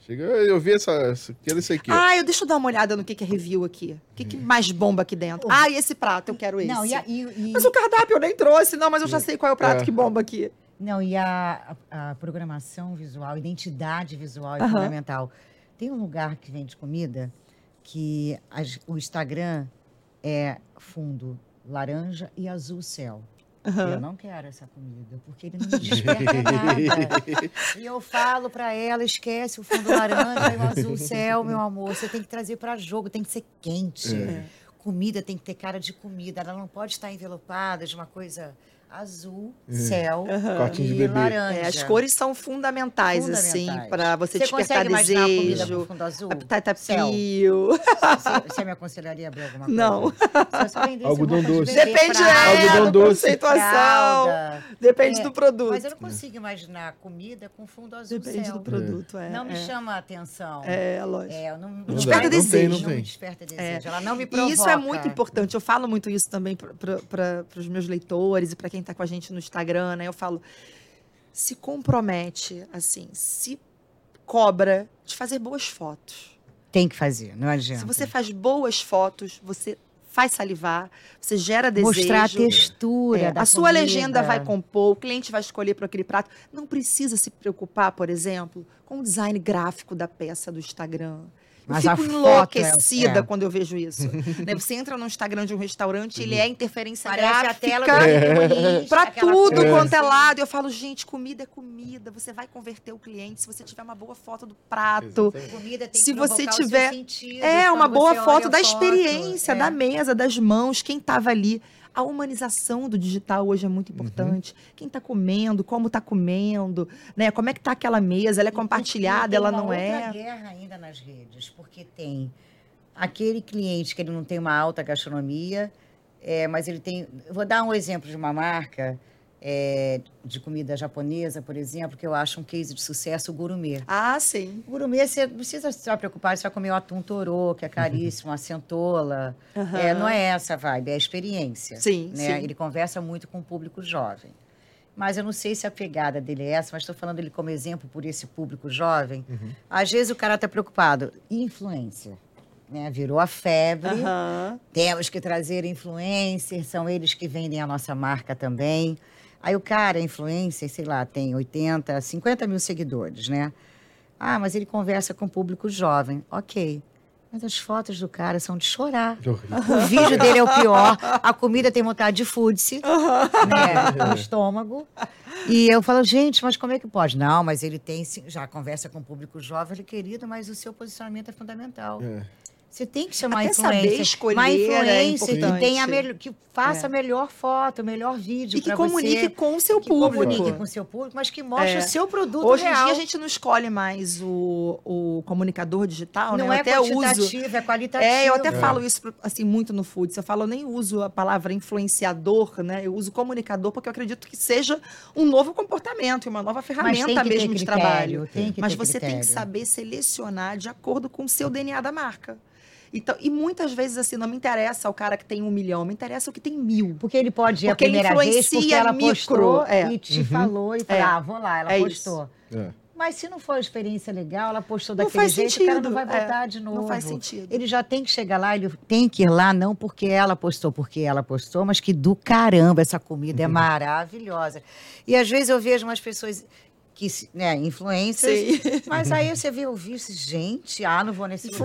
Chega, eu vi essa. essa quero esse aqui. Ah, eu deixa eu dar uma olhada no que, que é review aqui. O que, que mais bomba aqui dentro? Ah, e esse prato, eu quero esse. Não, e, a, e- e- Mas o cardápio eu nem trouxe, não, mas eu já sei qual é o prato É. que bomba aqui. Não, e a, a- a programação visual, a identidade visual é fundamental. Tem um lugar que vende comida que as- o Instagram é fundo laranja e azul céu. Eu não quero essa comida, porque ele não me desperta nada. E eu falo pra ela, esquece o fundo laranja e o azul céu, meu amor. Você tem que trazer pra jogo, tem que ser quente. É. Comida tem que ter cara de comida, ela não pode estar envelopada de uma coisa azul, céu Cortinho de e bebê. laranja. É, as cores são fundamentais, assim, Fundamentais. para você, Você despertar consegue imaginar a comida desejo. com fundo azul? A batata Céu. pio. Você, você me aconselharia a abrir alguma coisa? Não. Algodão de doce. bebê, Depende é, Algodão da doce. fralda. Depende É, do produto. Mas eu não consigo imaginar comida com fundo azul Depende céu. do produto, é. Não me é. chama a atenção. É, lógico. É, não, não, dá, Desperta não tem, desejo. não Não desperta desejo. Ela não me provoca. É. E isso é muito importante. Eu falo muito isso também para os meus leitores e para quem está com a gente no Instagram, né? Eu falo, se compromete, assim, se cobra de fazer boas fotos. Tem que fazer, não adianta. Se você faz boas fotos, você faz salivar, você gera desejo. Mostrar a textura É, a sua comida. legenda vai compor, o cliente vai escolher para aquele prato. Não precisa se preocupar, por exemplo, com o design gráfico da peça do Instagram. Mas eu fico é- enlouquecida é. quando eu vejo isso. né? Você entra no Instagram de um restaurante, ele é interferência Parece a gráfica. tela do Pinterest, Pra aquela tudo coisa quanto é lado. Eu falo, gente, comida é comida. Você vai converter o cliente se você tiver uma boa foto do prato. Comida tem Se que você tiver- sentidos É, uma boa foto da foto. experiência, É. da mesa, das mãos, quem estava ali. A humanização do digital hoje é muito Uhum. importante. Quem está comendo, como está comendo, né? Como é que tá aquela mesa? Ela é compartilhada, tem ela não é? guerra ainda nas redes, porque tem aquele cliente que ele não tem uma alta gastronomia, é, mas ele tem. Vou dar um exemplo de uma marca é, de comida japonesa, por exemplo, que eu acho um case de sucesso, o gourmet. Ah, sim. O gourmet, você não precisa se preocupar, você vai comer o atum torô, que é caríssimo, a centola. Aham. É, não é essa a vibe, é a experiência. Sim, né? sim. Ele conversa muito com o público jovem. Mas eu não sei se a pegada dele é essa, mas estou falando ele como exemplo por esse público jovem. Às vezes o cara está preocupado. Influência. Né? Virou a febre. Aham. Temos que trazer influencers, são eles que vendem a nossa marca também. Aí o cara, influencer, sei lá, tem 80, 50 mil seguidores, né? Ah, mas ele conversa com o público jovem. Ok. Mas as fotos do cara são de chorar. O vídeo dele é o pior. A comida tem vontade de food-se, né? No estômago. E eu falo, gente, mas como é que pode? Não, mas ele tem, já conversa com o público jovem, ele querido, mas o seu posicionamento é fundamental. É. Você tem que chamar Até saber escolher uma é influencer que, tenha melhor- que faça É. a melhor foto, o melhor vídeo E que comunique você, com o seu que público. comunique com o seu público, mas que mostre É. o seu produto Hoje em real. dia a gente não escolhe mais o, o comunicador digital, né? não Eu é até uso. quantitativo, é qualitativo. É, eu até É. falo isso assim muito no Foods. Eu falo, eu nem uso a palavra influenciador, né? Eu uso comunicador porque eu acredito que seja um novo comportamento e uma nova ferramenta mesmo de critério, trabalho. tem que Mas ter você tem que critério. saber selecionar de acordo com o seu DNA da marca. Então, e muitas vezes, assim, não me interessa o cara que tem um milhão, me interessa o que tem mil. Porque ele pode ir Porque a ele primeira vez porque influencia ela micro, postou é. e te falou e falou, É. ah, vou lá, ela É postou. É. Mas se não for uma experiência legal, ela postou Não daquele faz jeito, o cara não sentido, vai é. voltar de Não novo. faz sentido. Ele já tem que chegar lá, ele tem que ir lá, não porque ela postou, porque ela postou, mas que do caramba, essa comida é maravilhosa. E às vezes eu vejo umas pessoas que, se- né, influencers, Sim. mas aí você vê o vídeo, gente, ah, não vou nesse lugar,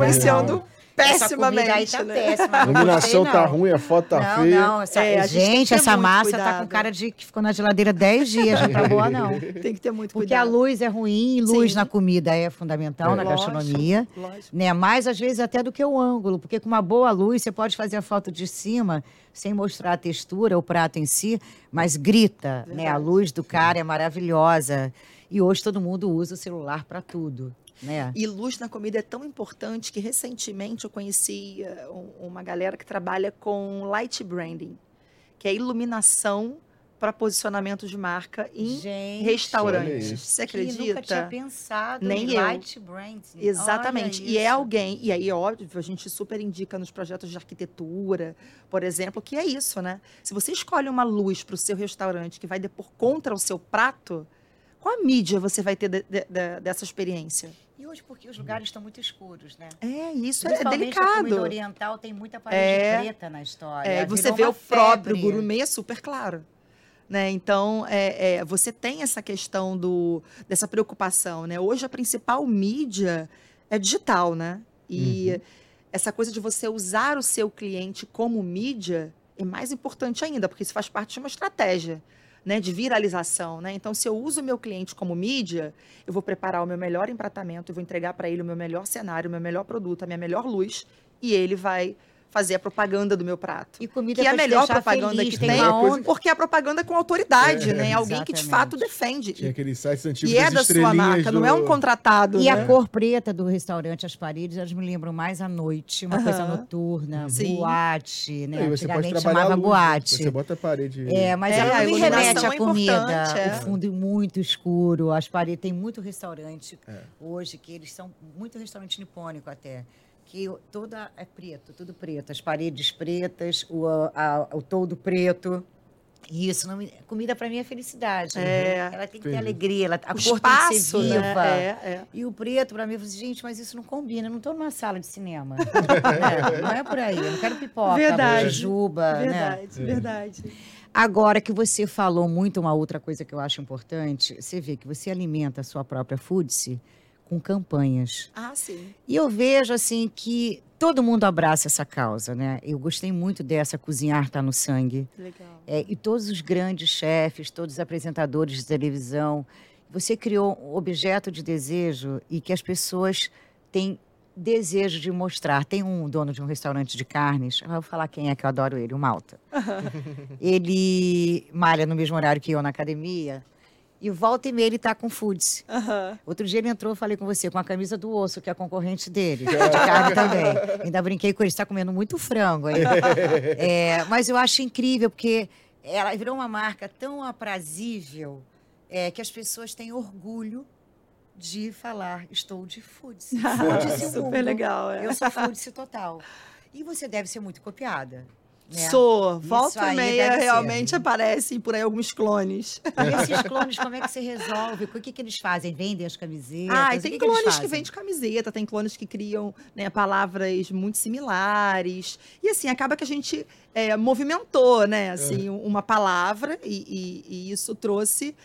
Influenciando não. Essa comida aí pessimamente, tá né? péssima. A iluminação tá ruim, a foto tá não, feia. não, essa- É, a gente essa massa tá cuidado. com cara de que ficou na geladeira 10 dias, não tá boa não. Tem que ter muito Porque a cuidado. luz é ruim, luz Sim. na comida é fundamental É. na Lógico, gastronomia. lógico. Né? Mais às vezes até do que o ângulo, porque com uma boa luz você pode fazer a foto de cima sem mostrar a textura, o prato em si, mas grita, né? A Verdade. luz do cara é maravilhosa. E hoje todo mundo usa o celular para tudo, né? E luz na comida é tão importante que recentemente eu conheci eh, um- uma galera que trabalha com light branding, que é iluminação para posicionamento de marca em Gente, restaurantes. Você que nunca tinha acredita? pensado Nem em eu. light branding. Exatamente. Olha E é alguém, e aí, óbvio, a gente super indica nos projetos de arquitetura, por exemplo, que é isso, né? Se você escolhe uma luz para o seu restaurante que vai depor contra o seu prato, qual a mídia você vai ter de- de- de- dessa experiência? Hoje porque os lugares estão muito escuros, né? É, isso é delicado. oriental tem muita parede É. preta na história. É, você vê o próprio gourmet super claro. Né? Então, é, é, você tem essa questão do, dessa preocupação. Né? Hoje, a principal mídia é digital. Né? E essa coisa de você usar o seu cliente como mídia é mais importante ainda, porque isso faz parte de uma estratégia né, de viralização. Né? Então, se eu uso o meu cliente como mídia, eu vou preparar o meu melhor empratamento, eu vou entregar para ele o meu melhor cenário, o meu melhor produto, a minha melhor luz, e ele vai fazer a propaganda do meu prato. E comida Que é a melhor propaganda feliz, que tem tem, coisa porque a propaganda é com autoridade, É. né? Alguém que de fato defende. Tinha aqueles sites antigos E é da sua marca, não é um do- contratado. E né? a cor preta do restaurante, as paredes, elas me lembram mais à noite, uma coisa Aham. notura, Sim. boate, né? Aí pode Antigamente a chamava luz, boate. Você bota a parede. É, mas É, ela a me remete à é comida. é. O fundo muito escuro, as paredes. Tem muito restaurante É. hoje que eles são muito restaurante nipônico até. Que toda é preto, tudo preto. As paredes pretas, o, a- o todo preto. E Isso, não comida para mim é felicidade. É. Ela tem que ter alegria, ela, a o cor tem que ser espaço, viva. né? É, é. E o preto, para mim, eu falei, assim, gente, mas isso não combina. Eu não estou numa sala de cinema. Né? Não é por aí. Eu não quero pipoca, Verdade. jujuba, né? Verdade, verdade. Agora que você falou muito uma outra coisa que eu acho importante, você vê que você alimenta a sua própria foodse com campanhas. Ah, sim. E eu vejo assim que todo mundo abraça essa causa, né? Eu gostei muito dessa cozinhar tá no sangue. Legal. É, e todos os grandes chefes, todos os apresentadores de televisão, você criou um objeto de desejo e que as pessoas têm desejo de mostrar. Tem um dono de um restaurante de carnes, eu vou falar quem é que eu adoro ele, o Malta. ele malha no mesmo horário que eu na academia. E volta e meia ele tá com foods. Aham. Outro dia ele entrou, falei com você, com a camisa do osso, que é a concorrente dele, de carne também. Ainda brinquei com ele, está comendo muito frango. Hein? É, mas eu acho incrível, porque ela virou uma marca tão aprazível é, que as pessoas têm orgulho de falar, estou de Foodice. Foodice Super mundo. legal, é. Eu sou Foodice total. E você deve ser muito copiada. Né? Sou. Volta e meia, deve ser. realmente aparecem por aí alguns clones. E esses clones, como é que você resolve? O que, que eles fazem? Vendem as camisetas? Ah, e tem que que clones que fazem? vendem camiseta, tem clones que criam né, palavras muito similares. E assim, acaba que a gente é, movimentou, né? Assim, uma palavra e, e- e isso trouxe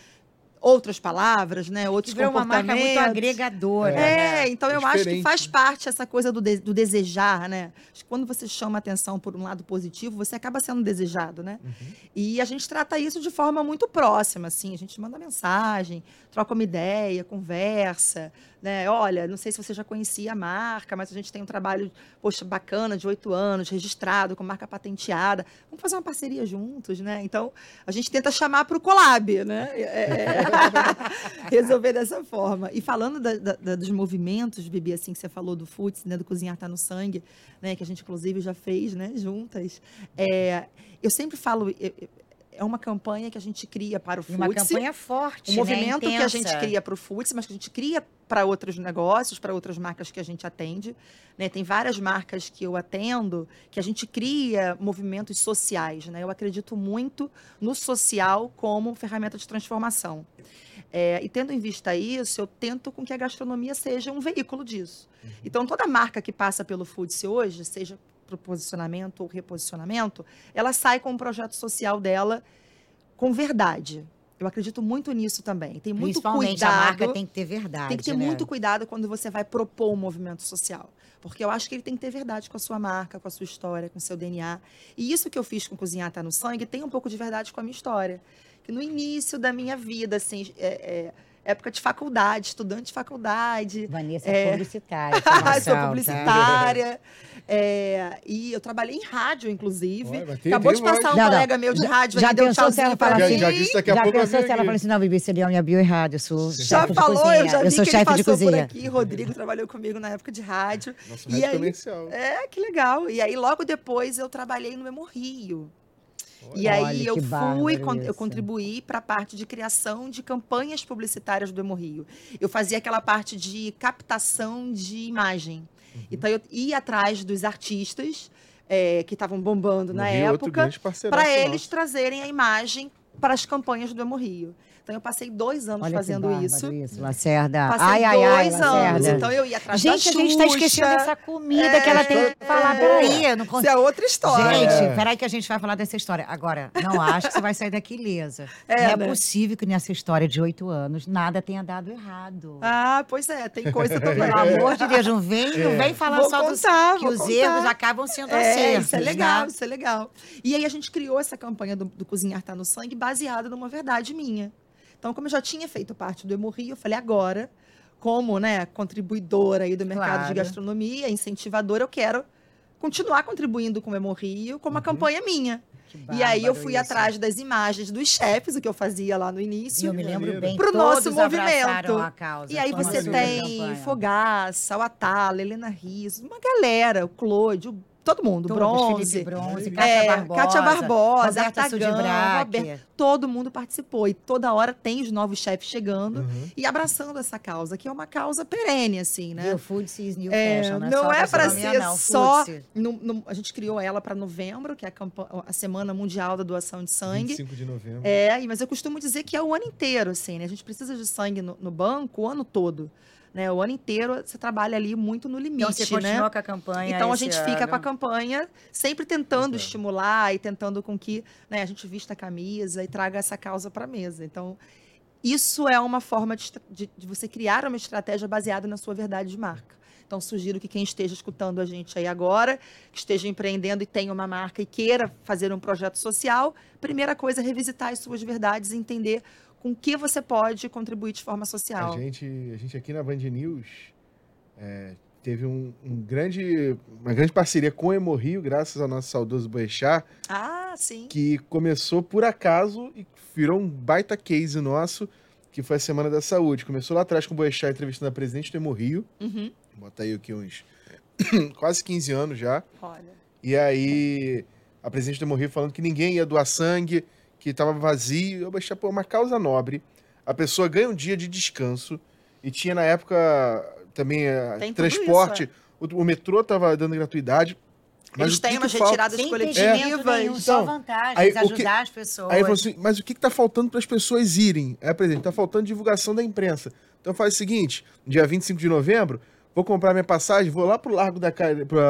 outras palavras, né? Outros Que virou uma marca comportamentos. muito agregadora. É, né? então É eu acho que diferente, faz né? parte essa coisa do, de- do desejar, né? Acho que Quando você chama atenção por um lado positivo, você acaba sendo desejado, né? Uhum. E a gente trata isso de forma muito próxima, assim. A gente manda mensagem, troca uma ideia, conversa, né? Olha, não sei se você já conhecia a marca, mas a gente tem um trabalho, poxa, bacana, de oito anos, registrado, com marca patenteada. Vamos fazer uma parceria juntos, né? Então, a gente tenta chamar para o collab, né? É, resolver dessa forma. E falando da- da- dos movimentos, Bibi, assim, que você falou do Futs, né? Do Cozinhar Tá no Sangue, né? Que a gente, inclusive, já fez, né? Juntas. É, eu sempre falo... é- é- É uma campanha que a gente cria para o E uma campanha forte, Um né? movimento que a gente cria para o Foods, mas que a gente cria para outros negócios, para outras marcas que a gente atende. né? Tem várias marcas que eu atendo que a gente cria movimentos sociais. Né? Eu acredito muito no social como ferramenta de transformação. É, e tendo em vista isso, eu tento com que a gastronomia seja um veículo disso. Então, toda marca que passa pelo Foods hoje, seja posicionamento ou reposicionamento, ela sai com um projeto social dela com verdade. Eu acredito muito nisso também. Tem muito Principalmente cuidado. a marca tem que ter verdade. tem que ter né? muito cuidado quando você vai propor um movimento social. Porque eu acho que ele tem que ter verdade com a sua marca, com a sua história, com o seu DNA. E isso que eu fiz com Cozinhar Tá no Sangue tem um pouco de verdade com a minha história. Que no início da minha vida, assim, é- é, época de faculdade, estudante de faculdade, Vanessa É. é publicitária. sou formação, tá? publicitária. é, e eu trabalhei em rádio, inclusive. Tem- Acabou tem de passar um Não, não. colega meu de rádio Já aí, deu um pensou se ela pra fala Já, mim. assim? já disse daqui a Já pouco pensou se ela vem fala aqui. assim, não, Bibi, você deu minha bio errado, eu sou Já chefe de falou, cozinha. eu já vi sou que ele chefe de passou por cozinha. aqui. Rodrigo trabalhou comigo na época de rádio. Nosso E rádio aí? comercial. É, que legal. E aí, logo depois, eu trabalhei no Memo Rio. E Olha, aí, eu fui, eu contribuí para a parte de criação de campanhas publicitárias do Emo Rio. Eu fazia aquela parte de captação de imagem. Uhum. Então, eu ia atrás dos artistas é, que estavam bombando No na Rio, época, para eles nosso. trazerem a imagem para as campanhas do Emo Rio. Então, eu passei dois anos Olha que fazendo isso. isso, Lacerda. Passei ai, ai, ai, dois anos. Lacerda. Então, eu ia atrás Gente, da a gente está Xuxa. esquecendo dessa comida É, que ela tem que falar. é. Peraí, eu não consigo. Isso é outra história. Gente, É. peraí que a gente vai falar dessa história. Agora, não acho que você vai sair daqui ilesa. É, não é né? possível que nessa história de oito anos nada tenha dado errado. Ah, pois é, tem coisa também. Pelo amor de Deus, não vem, não vem falar Vou só dos, contar, que vou os contar. erros acabam sendo É, acertos. isso é legal, né? isso é legal. E aí a gente criou essa campanha do, do Cozinhar Tá no Sangue baseada numa verdade minha. Então, como eu já tinha feito parte do Emo Rio, eu falei, agora, como né, contribuidora aí do mercado Claro. de gastronomia, incentivadora, eu quero continuar contribuindo com o Emo Rio com uma Uhum. campanha minha. E aí eu fui isso. atrás das imagens dos chefes, o que eu fazia lá no início. eu me lembro bem, Pro nosso movimento. a causa. E aí você tem. Fogaça, o Atala, Helena Rios, uma galera, o Claude, o- todo mundo, o Todos, Bronze. Felipe Bronze, É, Kátia Barbosa. Kátia Barbosa, Roberta Artagão. Roberta, todo mundo participou. E toda hora tem os novos chefes chegando Uhum. e abraçando essa causa, que é uma causa perene, assim, né? New Food is New É, Fashion, não é não é pra gastronomia, ser não, só- food-se. No- no- a gente criou ela para novembro, que é a, a Semana Mundial da Doação de Sangue. 25 de novembro. É, mas eu costumo dizer que é o ano inteiro, assim, né? A gente precisa de sangue no, no banco o ano todo. Né? O ano inteiro você trabalha ali muito no limite, Então você né? continua com a campanha Então a gente fica ano. com a campanha, sempre tentando Exato. estimular e tentando com que né, a gente vista a camisa e traga essa causa para a mesa. Então, isso é uma forma de, de- de você criar uma estratégia baseada na sua verdade de marca. Então, sugiro que quem esteja escutando a gente aí agora, que esteja empreendendo e tenha uma marca e queira fazer um projeto social, primeira coisa é revisitar as suas verdades e entender com que você pode contribuir de forma social. A gente, a gente aqui na Band News é, teve um, um grande, uma grande parceria com o Emo Rio, graças ao nosso saudoso Boechat, Ah, sim. que começou por acaso e virou um baita case nosso, que foi a Semana da Saúde. Começou lá atrás com o Boechat entrevistando a presidente do Emo Rio, Uhum. bota aí aqui uns quase 15 anos já. Olha. E aí, a presidente do Emo Rio falando que ninguém ia doar sangue, que tava vazio. Eu achei, pô, uma causa nobre. A pessoa ganha um dia de descanso. E tinha na época também eh, Tem transporte. isso, o, o metrô tava dando gratuidade. Mas Eles o têm que umas falta? retiradas coletivas. impedimento nenhum, só Então, vantagens, aí, o que- ajudar as pessoas. Aí assim, mas o que, que tá faltando para as pessoas irem? Aí, por exemplo, tá faltando divulgação da imprensa. Então faz o seguinte, dia 25 de novembro, vou comprar minha passagem, vou lá pro Largo da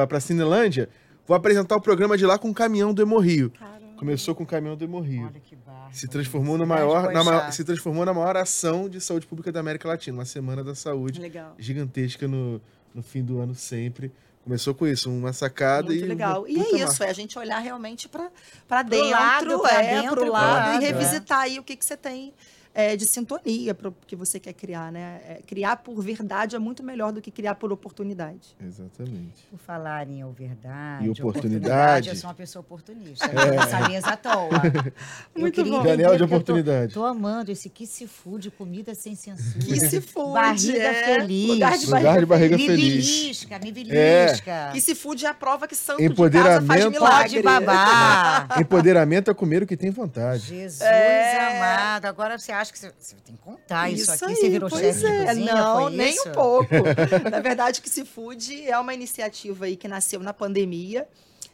pra Cinelândia, vou apresentar o programa de lá com o caminhão do Hemorrio. Começou com o caminhão do Hemorrio. Olha que. Se transformou, na maior, na maior- se transformou na maior ação de saúde pública da América Latina, uma semana da saúde Legal. gigantesca no, no fim do ano sempre. Começou com isso, uma sacada Muito e. legal. E é isso, é a gente olhar realmente para Pro dentro, lado, é, dentro, pro pro lado, lado, e é. revisitar aí o que, que você tem é, de sintonia para o que você quer criar, né? É, criar por verdade é muito melhor do que criar por oportunidade. Exatamente. Por falar em verdade, E oportunidade. eu sou uma pessoa oportunista. É. Essa mesa à toa. Muito bom. Janela de eu tô- oportunidade. Tô, amando esse que se fude, comida sem censura. Que se fude, Barriga é. feliz. Lugar de Lugar barriga, de barriga me feliz. belisca, me belisca. Que se fude é a prova que santo de Empoderamento. casa faz Pode milagre. babar. Empoderamento é comer o que tem vontade. Jesus É. amado. Agora você acha que você, você tem que contar isso, aqui? Você aí, virou pois chefe de é. cozinha? Não, foi nem isso? um pouco. Na verdade, que se Food é uma iniciativa aí que nasceu na pandemia.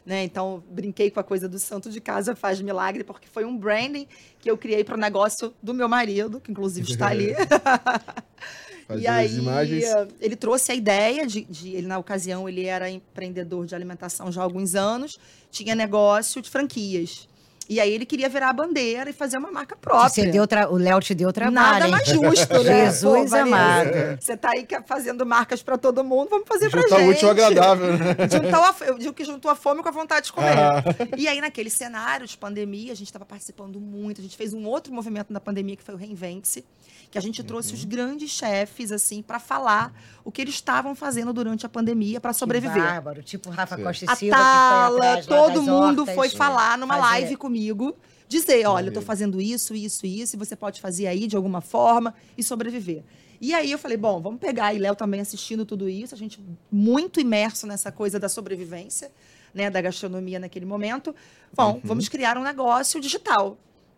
Né? Então, brinquei com a coisa do santo de casa faz milagre, porque foi um branding que eu criei para o negócio do meu marido, que inclusive está ali. Fazer e as aí, imagens. eh, ele trouxe a ideia de, de- ele na ocasião ele era empreendedor de alimentação já há alguns anos, tinha negócio de franquias. E aí ele queria virar a bandeira e fazer uma marca própria. Você deu tra... O Léo te deu trabalho. Nada hein? mais justo, né? Jesus Maria, amado. Você tá aí fazendo marcas para todo mundo, vamos fazer pra Juntar gente. o útil agradável, né? Juntou a, eu digo que juntou a fome com a vontade de comer. Ah. E aí, naquele cenário de pandemia, a gente estava participando muito. A gente fez um outro movimento na pandemia, que foi o Reinvente-se, que a gente trouxe Uhum. os grandes chefes, assim, para falar o que eles estavam fazendo durante a pandemia para Que sobreviver. bárbaro, tipo Rafa Certo. Costa e A Silva, que foi Tala, atrás todo das mundo hortas, foi falar numa fazer- live comigo, dizer, olha, eu tô fazendo isso, isso, isso, e você pode fazer aí de alguma forma e sobreviver. E aí eu falei, bom, vamos pegar, e Léo também assistindo tudo isso, a gente muito imerso nessa coisa da sobrevivência, né, da gastronomia naquele momento. Bom, vamos criar um negócio digital.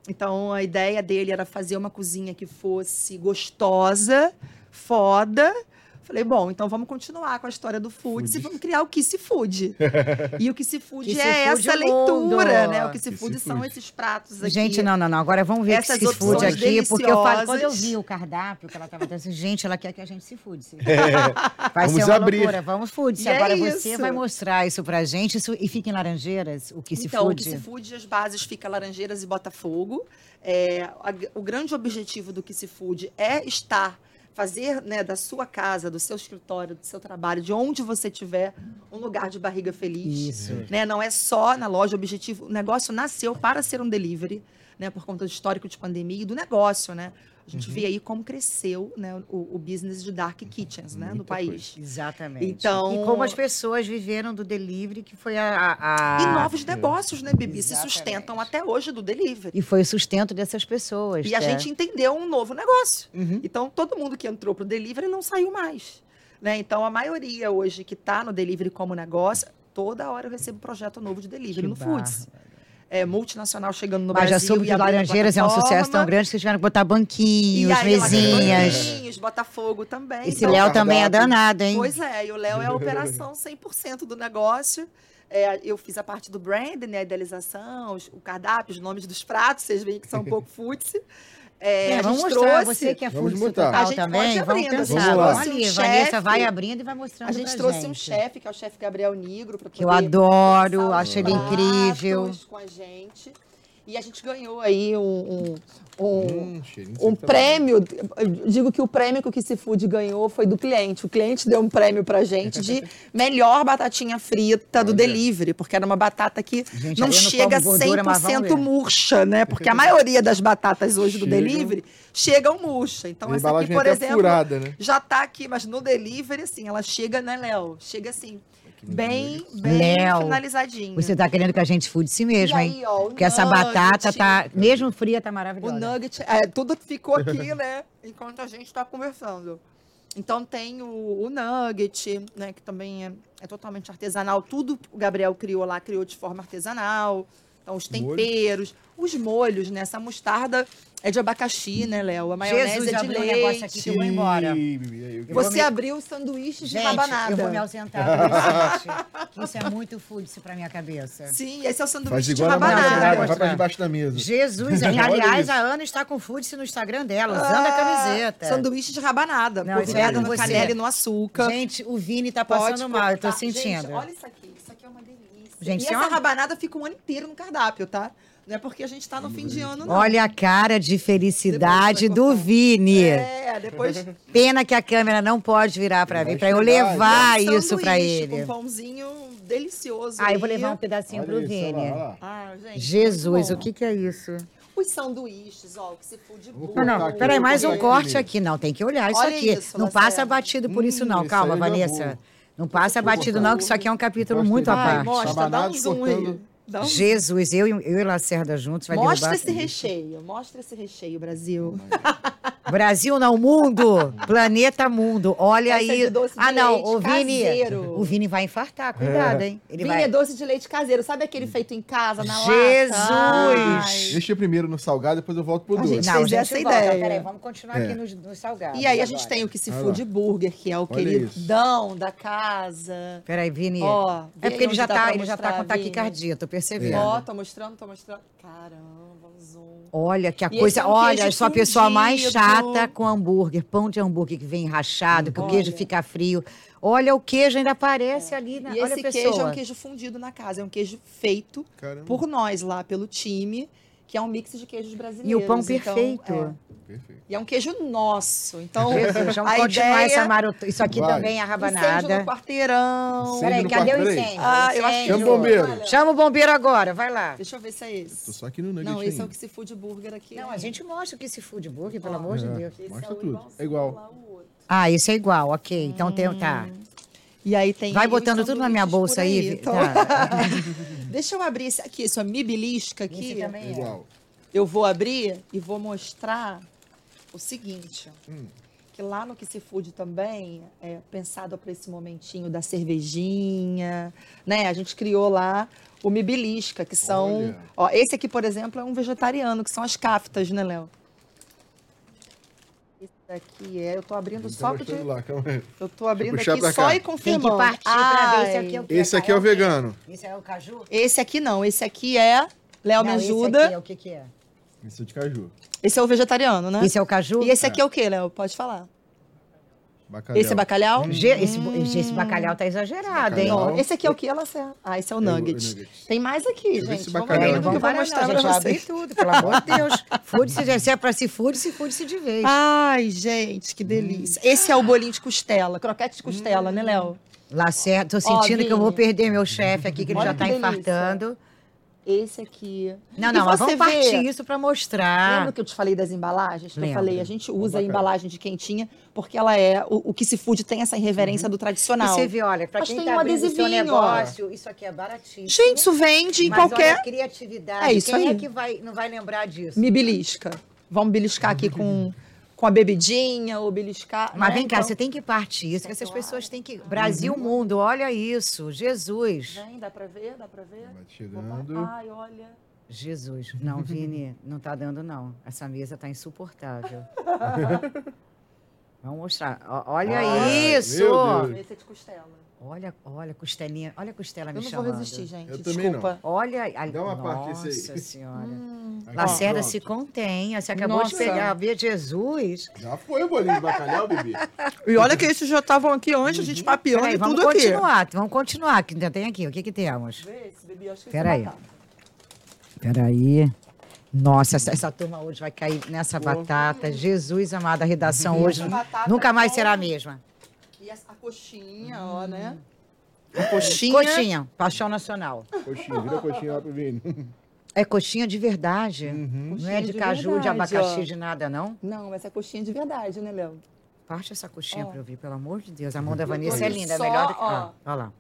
Então a ideia dele era fazer uma cozinha que fosse gostosa, foda. Falei, bom, então vamos continuar com a história do food e vamos criar o Kiss Food. e o Kiss Food Kiss é Food essa leitura, né? O Kiss Kiss Food são Food. esses pratos aqui. Gente, não, não, não. Agora vamos ver Essas que se food aqui, porque eu falo, quando eu vi o cardápio, que ela tava dizendo assim, gente, ela quer que a gente se food. Se... É, Vai Vamos ser uma abrir. loucura, vamos food. É Agora você vai mostrar isso pra gente isso, e fica em Laranjeiras, o que se então, o food. Kiss Food, as bases fica Laranjeiras e Botafogo. É, a- o grande objetivo do Kiss Food é estar, fazer né, da sua casa, do seu escritório, do seu trabalho, de onde você estiver, um lugar de barriga feliz. Isso. né? Não é só na loja, o objetivo. O negócio nasceu para ser um delivery, né? Por conta do histórico de pandemia e do negócio, né? A gente vê aí como cresceu né, o, o business de dark kitchens, né? No país. Exatamente. Então- E como as pessoas viveram do delivery, que foi a. a- E novos negócios, né, Bibi? Se Exatamente. sustentam até hoje do delivery. E foi o sustento dessas pessoas. E a né? gente entendeu um novo negócio. Uhum. Então, todo mundo que entrou para o delivery não saiu mais. Né? Então, a maioria hoje que está no delivery como negócio, toda hora eu recebo projeto novo de delivery Que no Foods. É, multinacional chegando no Mas já Brasil. soube e que abrindo Laranjeiras é um sucesso tão grande que vocês tiveram que botar banquinhos, aí, mesinhas. banquinhos, Botafogo também. Esse Então, Léo também é danado, hein? Pois é, e o Léo é a operação 100% do negócio. É, eu fiz a parte do brand, né, a idealização, os- o cardápio, os nomes dos pratos, vocês veem que são um pouco footsy. É, É, a vamos gente mostrar, trouxe, você que é botar. total A gente também, pode ir vamos abrindo, pensar. Vamos ali, um Vanessa chefe. vai abrindo e vai mostrando a gente pra trouxe gente. um chefe, que é o chefe Gabriel Nigro, para Que eu adoro, acho ele incrível. com a gente. E a gente ganhou aí um, um, um- Hum, um prêmio. Eu digo que o prêmio que o Kiss Food ganhou foi do cliente. O cliente deu um prêmio pra gente de melhor batatinha frita do delivery, porque era uma batata que Gente, não não chega vamos 100% ver. murcha, né? Porque a maioria das batatas hoje do delivery chegam murcha. Então A essa aqui, por é até exemplo, furada, né? já tá aqui, mas no delivery, assim, ela chega, né, Léo? Chega assim, bem, bem Léo, finalizadinha. Você tá querendo que a gente food si mesmo, hein? ó, o Porque essa nugget. batata tá, mesmo fria, tá O maravilhosa. nugget, é, tudo ficou aqui, né? Enquanto a gente está conversando. Então tem o, o nugget, né? Que também é, é totalmente artesanal. Tudo o Gabriel criou lá, criou de forma artesanal. Então, os Molho. temperos, os molhos, né? Essa mostarda é de abacaxi, né, Léo? A maionese Jesus, é de abriu um leite. negócio aqui que eu vou embora. Eu- Você me- abriu sanduíches de rabanada. eu vou me ausentar por isso, gente, Isso é muito food pra minha cabeça. Sim, esse é o sanduíche Faz de igual a rabanada. rabanada. vai pra debaixo da mesa. Jesus, aliás, isso. a Ana está com food no Instagram dela, usando a Ah, camiseta. Sanduíche de rabanada. Não, isso é no você. canela e no açúcar. Gente, o Vini tá Pode passando mal, eu tô sentindo. Gente, olha isso aqui. Isso aqui é uma delícia. Gente, e é essa uma- rabanada fica um ano inteiro no cardápio, tá? Não é porque a gente tá no fim de ano, não. Olha a cara de felicidade do Vini. É, depois... Pena que a câmera não pode virar pra Vai mim, pra eu levar um isso pra sanduíche ele. Com pãozinho delicioso. Ah, eu vou aí. levar um pedacinho Olha pro isso, olha Vini. lá, olha lá. Ah, gente. Jesus, o que que é isso? Os sanduíches, ó, que se for de Vou burro. Cortar não, aqui, peraí, mais um corte aqui. Não, tem que olhar isso Olha aqui. isso, não passa batido por isso Hum, não. isso Calma, aí eu já Vanessa. vou. Não passa batido não, que isso aqui é um capítulo muito à parte. mostra, dá um zoom aí. Um Jesus, eu, e- eu e Lacerda juntos vai Mostra derrubar esse tudo. recheio, mostra esse recheio, Brasil. Brasil não, mundo. Planeta mundo. Olha Esse é aí. de doce de ah, não, leite o Vini. caseiro. O Vini vai infartar, cuidado, hein? Ele Vinho vai. é doce de leite caseiro. Sabe aquele feito em casa, na Jesus! lata? Ai. Deixa eu primeiro no salgado, depois eu volto pro A doce. gente Não, fez gente, essa volta. ideia. Peraí, vamos continuar É. aqui nos no salgados. E aí a gente agora. tem o que se food burger, que é o Olha queridão da casa. Peraí, Vini. Ó, é porque ele já tá, ele já tá com taquicardia, tô percebendo. Ó, tô mostrando, tô mostrando. Caramba, um zoom. Olha que a E coisa. é um olha, eu sou a pessoa mais chata com hambúrguer. Pão de hambúrguer que vem rachado, que o queijo Olha. fica frio. Olha, o queijo ainda aparece ali. Na, E olha esse a pessoa. queijo é um queijo fundido na casa. É um queijo feito Caramba. por nós lá, pelo time, que é um mix de queijos brasileiros. E o pão Então, perfeito. é. Perfeito. E é um queijo nosso. Então, Jesus, vamos a continuar ideia... essa maratona. Isso aqui Vai. também é Incêndio rabanada. no quarteirão. Incêndio Peraí, no cadê o incêndio? Ah, eu acho que Incêndio. Chama o bombeiro. Olha, Chama o bombeiro agora, vai lá. Deixa eu ver se é esse. Tô só aqui no nugget Não, esse é o que se food burger aqui. Não, né? a gente mostra o que esse food burger, pelo Ó. amor de É. Deus. Esse Mostra é o tudo. É igual. lá, o outro. Ah, isso é igual, ok. Então tem, tá. E aí tem Vai botando tudo na minha bolsa aí. então. Tá. Deixa eu abrir esse aqui, esse mi belisca aqui. Esse também É igual. Eu vou abrir e vou mostrar o seguinte. Hum. Que lá no Que Se Food também, é pensado para esse momentinho da cervejinha, né? A gente criou lá o Mi Belisca, que são... Olha. Ó, esse aqui, por exemplo, é um vegetariano, que são as caftas, né, Léo? Esse daqui é... Eu tô abrindo Tá só porque... mostrando lá, calma aí. Eu tô abrindo aqui pra só cá. e Tem confirmando. que partir pra ver esse Ai. aqui é o que? Esse aqui é o vegano. Esse é o caju? Esse aqui não, esse aqui é... Léo, me Não, esse ajuda. aqui é o que que é? Esse é de caju. Esse é o vegetariano, né? Esse é o caju? E esse aqui é o que, Léo? Pode falar. Bacalhau. Esse é bacalhau? Ge- Esse, esse, esse bacalhau tá exagerado, hein? Bacalhau. Não, esse aqui é o que, ela Ah, esse é o nugget. nugget. Tem mais aqui, eu gente. esse Vamos bacalhau ver eu vou parar, mostrar não, pra vai vocês. tudo, pelo amor de Deus. Food-se, se é pra se food-se, food-se de vez. Ai, gente, que delícia. Esse é o bolinho de costela, croquete de costela, né, Léo? Lacerda, tô Ó, sentindo que eu vou perder meu chefe aqui, que ele Olha já tá delícia. infartando. Esse aqui. Não, E não, mas vamos partir isso pra mostrar. Lembra que eu te falei das embalagens? Que eu falei, a gente usa a embalagem de quentinha porque ela é. O, o que se food tem essa irreverência do E tradicional. você vê, olha, pra Mas quem tem tá um adesivinho, negócio, isso aqui é baratíssimo. Gente, isso vende em mas qualquer. olha, criatividade. É isso quem é aí. que vai, não vai lembrar disso? Me belisca. Vamos beliscar aqui com, com a bebidinha ou beliscar. Mas né? vem cá, Então- você tem que partir isso, que essas Claro. pessoas têm que... Brasil, mundo, olha isso, Jesus. Vem, dá pra ver? Dá pra ver? Vai chegando. Ai, olha. Jesus. Não, Vini, não tá dando não. Essa mesa tá insuportável. Vamos mostrar. Olha Ah, isso! meu Deus. Esse é de costela. Olha, olha a costelinha, olha a costela me Eu não chamando. vou resistir, gente. Eu Desculpa. Olha, a... Dá uma parte Nossa aí. senhora. Aqui, Lacerda, pronto. se contenha. Você acabou de Nossa. pegar, vê Jesus. Já foi o bolinho de bacalhau, bebê. E olha que esses já estavam aqui antes, a gente papiando Peraí, e vamos tudo aqui. continuar, vamos continuar. Que ainda tem aqui, o que que temos? Vê esse bebê, acho que Peraí. esse é batata. Peraí. Nossa, essa, essa turma hoje vai cair nessa batata. Jesus amado, a redação hoje Essa batata nunca mais com- será a mesma. E essa, a coxinha, ó, Hum. né? A coxinha. Coxinha, paixão nacional. Coxinha, vira a coxinha lá pro Vini. É coxinha de verdade. Uhum. Não é de de caju, de verdade, abacaxi, ó. de nada, não? Não, mas é coxinha de verdade, né, Léo? Parte essa coxinha Ó. pra eu ver, pelo amor de Deus. A mão da Vanessa é linda, é melhor do que. ó. Ah, olha lá.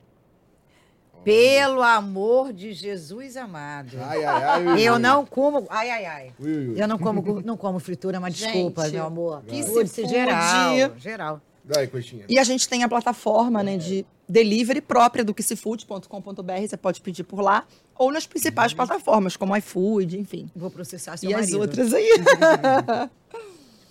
Pelo amor de Jesus amado. Ai, ai, ai. Eu não como. Ai, ai, ai. Eu não como, não como fritura, mas Gente, desculpa, meu amor. que se geral. Geral. Vai, coxinha. E a gente tem a plataforma né, de delivery própria do kissfood.com.br, você pode pedir por lá, ou nas principais plataformas, como iFood, enfim. Vou processar seu E as marido. outras aí.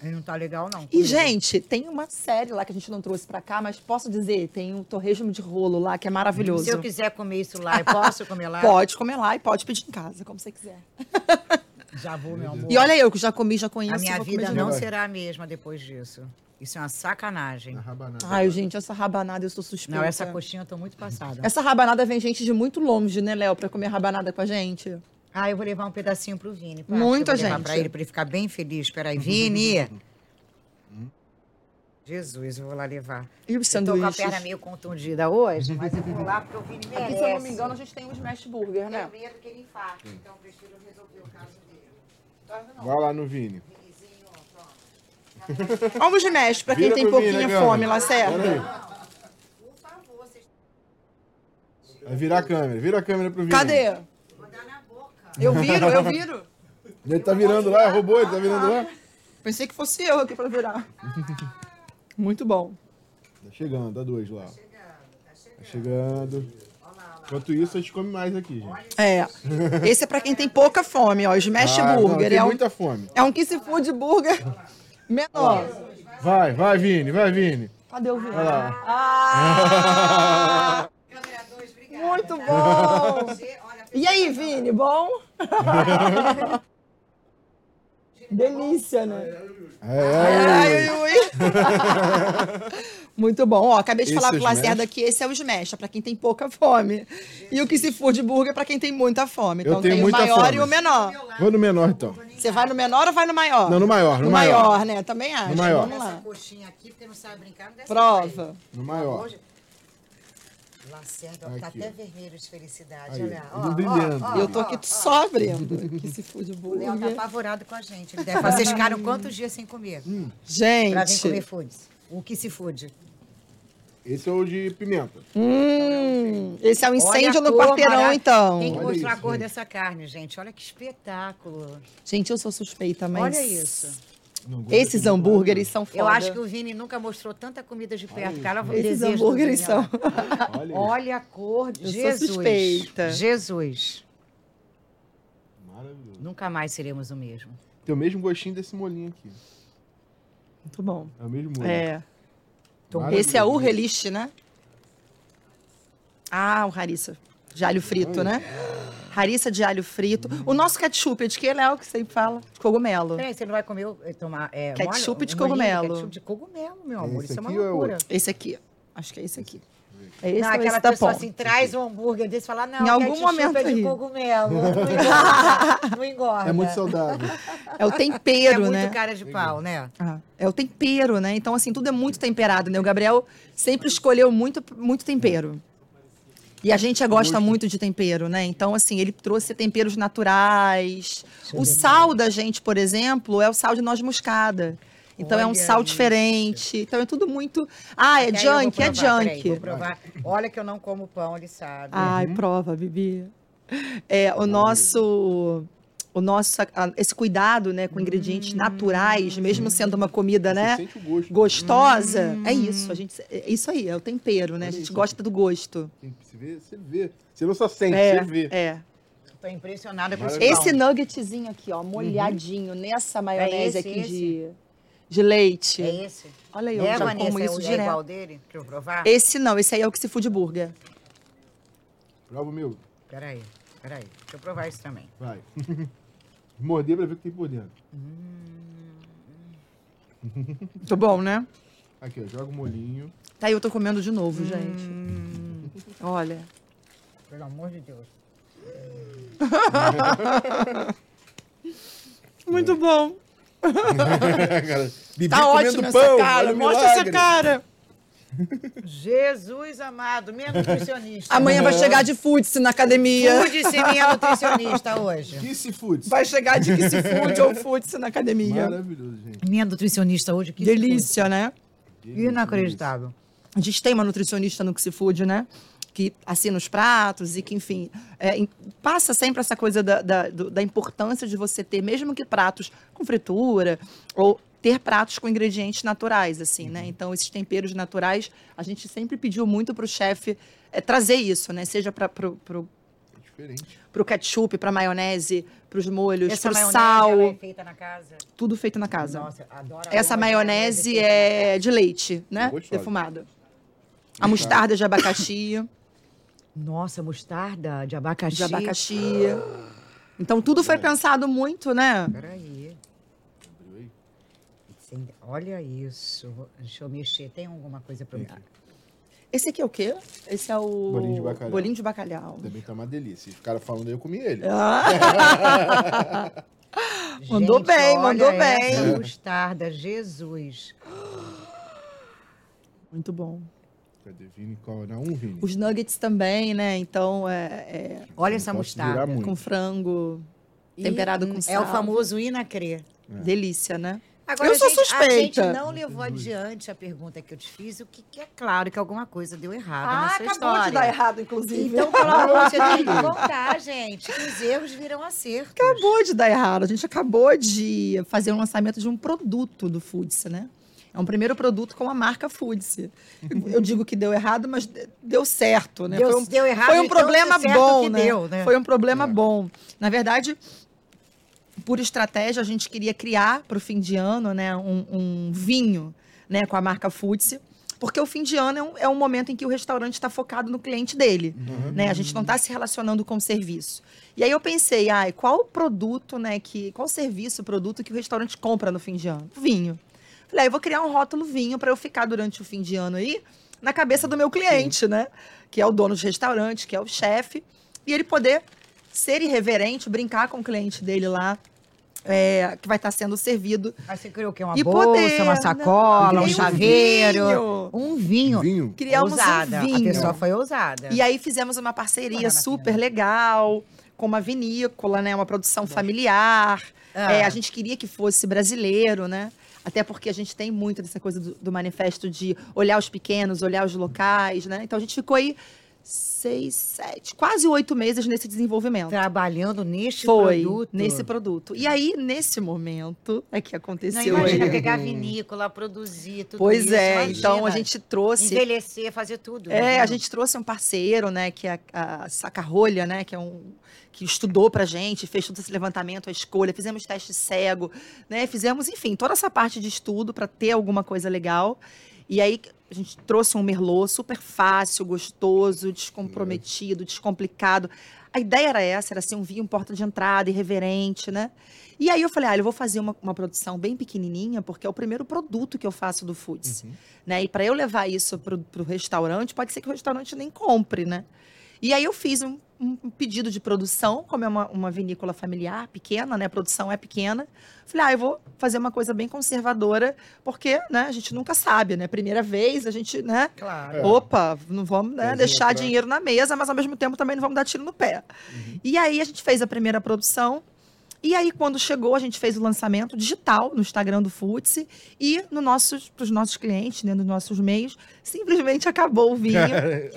Ele não tá legal, não. E, gente, tem uma série lá que a gente não trouxe pra cá, mas posso dizer, tem um torresmo de rolo lá que é maravilhoso. Se eu quiser comer isso lá, eu posso comer lá? Pode comer lá e pode pedir em casa, como você quiser. Já vou, meu amor. E olha eu, que já comi, já conheço. A minha vida não será a mesma depois disso. Isso é uma sacanagem. Na rabanada. Ai, gente, essa rabanada eu sou suspeita. Não, essa coxinha eu tô muito passada. Essa rabanada vem gente de muito longe, né, Léo, pra comer rabanada com a gente. Ah, eu vou levar um pedacinho pro Vini. Pá, Muita eu vou levar gente. Pra ele, pra ele ficar bem feliz. Peraí, Vini. Jesus, eu vou lá levar. E os Eu tô com a sanduíches? perna meio contundida hoje, mas eu vou lá porque o Vini merece. Aqui, se eu não me engano, a gente tem um smash burger, né? Tenho medo que ele infarte, então eu prefiro resolver o caso dele. Vai lá no Vini. O smash, pra quem Vira tem pro Vini, pouquinha né, fome, Lacerda. Pera aí. Por favor, vocês Vai virar a câmera. Vira a câmera pro Vini. Cadê? vou dar na boca. Eu viro, eu viro. Ele tá virando lá, roubou, ele tá virando lá. Pensei que fosse eu aqui pra virar. Muito bom. Tá chegando, dá dois lá. Tá chegando. Enquanto isso, a gente come mais aqui, gente. É. Esse é pra quem tem pouca fome, ó. Smash Ah, não, burger. tem é, um, muita fome. é um kiss food burger menor. Vai, vai, Vini, vai, Vini. Cadê o Vini? Ah, Câmera 2, obrigada. muito bom. E aí, Vini, bom? Delícia, né? É, é, Ai, ui, ui. Muito bom. Ó, acabei de Esse falar é pro o Lacerda que esse é o smash, é pra quem tem pouca fome. E o que se for de burger é pra quem tem muita fome. Eu Então tenho tem o maior fome. e o menor. Vou no menor, então. Você vai no menor ou vai no maior? Não, no maior, no no maior. maior, né? Também acho. maior. Vamos essa lá. coxinha aqui, porque não sabe brincar, não Prova. No maior. Lacerda, tá Aqui, até ó. vermelho de felicidade. Aí, olha. tudo brilhando. ó, Eu tô aqui ó, só abrindo. Que se for de O Léo tá burger. apavorado com a gente. Ele deve fazer. Vocês ficaram quantos dias sem comer? Hum. Pra vir comer Gente. foods. O que se food? Esse é o de pimenta. Hum, esse é um incêndio no cor quarteirão, mara- então. Tem que Olha mostrar isso, a cor gente. dessa carne, gente. Olha que espetáculo. Gente, eu sou suspeita, mas. Olha isso. Esses hambúrgueres são foda. Eu acho que o Vini nunca mostrou tanta comida de perto. Cara, Esses hambúrgueres são. Olha. Olha a cor. Eu sou Jesus. suspeita. Jesus. Maravilhoso. Nunca mais seremos o mesmo. Tem o mesmo gostinho desse molinho aqui. Muito bom. É o mesmo molho. É. Esse é o reliche, né? Ah, o harissa. De alho frito, né? Harissa de alho frito. O nosso ketchup é de que, Léo, que sempre fala? De cogumelo. Peraí, você não vai comer, o- eh, tomar... É, Ketchup molho- de um molhinho cogumelo. Ketchup de cogumelo, meu amor. Esse Isso é uma aqui é loucura. outro? Esse aqui. Acho que é esse aqui. É esse não, aquela tá pessoa bom? assim, traz um hambúrguer desse e fala, não, Em algum ketchup momento é de aí. cogumelo. Não engorda. não engorda. É muito saudável. É o É tempero, muito né? cara de pau, né? Ah, é o tempero, né? Então, assim, tudo é muito temperado, né? O Gabriel sempre escolheu muito, muito tempero. E a gente gosta muito de tempero, né? Então, assim, ele trouxe temperos naturais. O sal da gente, por exemplo, é o sal de noz moscada. Então, é um Olha sal isso. diferente. Então, é tudo muito... Ah, é junk, é provar, peraí, junk. vou provar. Olha que eu não como pão, ele sabe. Ai, prova, Bibi. É, o nosso... O nosso, a- esse cuidado, né, com ingredientes naturais, mesmo sendo uma comida, né, Você sente o gosto. gostosa, é isso. A gente, é isso aí, é o tempero, né? A gente gosta do gosto. Você vê, você vê. Você não só sente, É, você vê. é. Tô impressionada com esse. Esse nuggetzinho aqui, ó, molhadinho nessa maionese esse, aqui esse? de, de leite. É esse? Olha aí, eu É, já Vanessa, como é, isso o- é direto. igual dele? Quer eu provar? Esse não, esse aí é o que se food burger. Prova o meu. Peraí, peraí. Deixa eu provar isso também. Vai. Morder pra ver o que tem por dentro. Muito bom, né? Aqui, ó. Joga o molinho. Tá aí, eu tô comendo de novo, gente. Olha. Pelo amor de Deus. Muito bom. cara, Bibi Tá comendo ótimo pão. essa cara. Mostra essa cara. Jesus amado, minha nutricionista. Amanhã vai chegar de foods na academia. Cuide-se minha nutricionista hoje. Kiss Foods. Vai chegar de que se food ou foods na academia. Maravilhoso, gente. Minha nutricionista hoje. que Delícia, né? Inacreditável. A gente tem uma nutricionista no Food, né? Que assina os pratos e que, enfim, é, em- passa sempre essa coisa da, da, da importância de você ter, mesmo que pratos com fritura ou ter pratos com ingredientes naturais, assim, né? Então, esses temperos naturais, a gente sempre pediu muito para o chefe é, trazer isso, né? Seja para pro, pro, É diferente. pro ketchup, para maionese, para os molhos, para o maionese sal, é feita na casa. tudo feito na casa. Nossa, adoro Essa de maionese é de leite, né? Defumada. A mostarda de abacaxi. Nossa, mostarda de abacaxi. de abacaxi. Então tudo foi pensado muito, né? Peraí. Sim, Olha isso. Deixa eu mexer. Tem alguma coisa pra mim? Esse aqui é o quê? Esse é o Bolinho de bacalhau. bolinho de bacalhau. Também tá uma delícia. Os caras falando aí, eu comi ele. Ah. Mandou bem, mandou bem. mostarda, Jesus. Muito bom. Cadê Vini? Qual era? Um Vini. Os nuggets também, né? Então, é, é Olha essa mostarda. com frango, temperado E, com hum, sal. É o famoso inacrê. Delícia, né? Agora, Eu sou gente, A gente suspeita. não levou adiante a pergunta que eu te fiz, o que, que é claro que alguma coisa deu errado Ah, nessa história. errado, inclusive. Então, pelo amor de Deus, tem que contar, gente. Que os erros viram acertos. Acabou de dar errado. A gente acabou de fazer um lançamento de um produto do Foodse, né? É um primeiro produto com a marca Foodse. Eu digo que deu errado, mas deu certo, né? Deu, foi um, deu errado foi um tanto problema certo bom, que né? deu, né? Foi um problema É. bom. Na verdade, por estratégia, a gente queria criar para o fim de ano, né, um, um vinho, né, com a marca Foodse. Porque o fim de ano é um, é um momento em que o restaurante está focado no cliente dele. Né? A gente não está se relacionando com o serviço. E aí eu pensei, ai, qual o produto, né, que, qual o serviço, produto que o restaurante compra no fim de ano? Vinho. Falei, ah, eu vou criar um rótulo vinho para eu ficar durante o fim de ano aí na cabeça do meu cliente, né? Que é o dono de restaurante, que é o chefe, e ele poder ser irreverente, brincar com o cliente dele lá, é, que vai estar sendo servido. Aí você criou o quê? Uma E bolsa, poder, uma né? sacola, um Criei um chaveiro. vinho. Um vinho. Vinho? Criamos ousada. um vinho. A pessoa foi ousada. E aí fizemos uma parceria super legal com uma vinícola, né? Uma produção familiar. Ah. É, a gente queria que fosse brasileiro, né? Até porque a gente tem muito dessa coisa do, do manifesto de olhar os pequenos, olhar os locais, né? Então a gente ficou aí seis, sete, quase oito meses nesse desenvolvimento. Trabalhando neste Foi, produto. nesse produto. E aí, nesse momento, é que Não, aconteceu imagina aí. pegar vinícola, produzir tudo Pois isso. é, imagina. então a gente trouxe Envelhecer, fazer tudo. É, né? a gente trouxe um parceiro, né, que é a, a Sacarrolha, né, que é um que estudou pra gente, fez todo esse levantamento, a escolha, fizemos teste cego, né, fizemos, enfim, toda essa parte de estudo para ter alguma coisa legal. E aí a gente trouxe um merlot super fácil, gostoso, descomprometido, descomplicado. A ideia era essa, era ser um vinho porta de entrada, irreverente, né? E aí eu falei, ah, eu vou fazer uma, uma produção bem pequenininha, porque é o primeiro produto que eu faço do Foods. Né? E para eu levar isso pro, pro restaurante, pode ser que o restaurante nem compre, né? E aí eu fiz um, um pedido de produção, como é uma, uma vinícola familiar, pequena, né? A produção é pequena. Falei, ah, eu vou fazer uma coisa bem conservadora, porque, né, a gente nunca sabe, né? Primeira vez, a gente, né? Claro. É. Opa, não vamos né, Pezinho deixar atrás. dinheiro na mesa, mas ao mesmo tempo também não vamos dar tiro no pé. E aí a gente fez a primeira produção. E aí, quando chegou, a gente fez o lançamento digital no Instagram do Futsi e no nossos, para os nossos clientes, né, nos nossos meios, simplesmente acabou o vinho.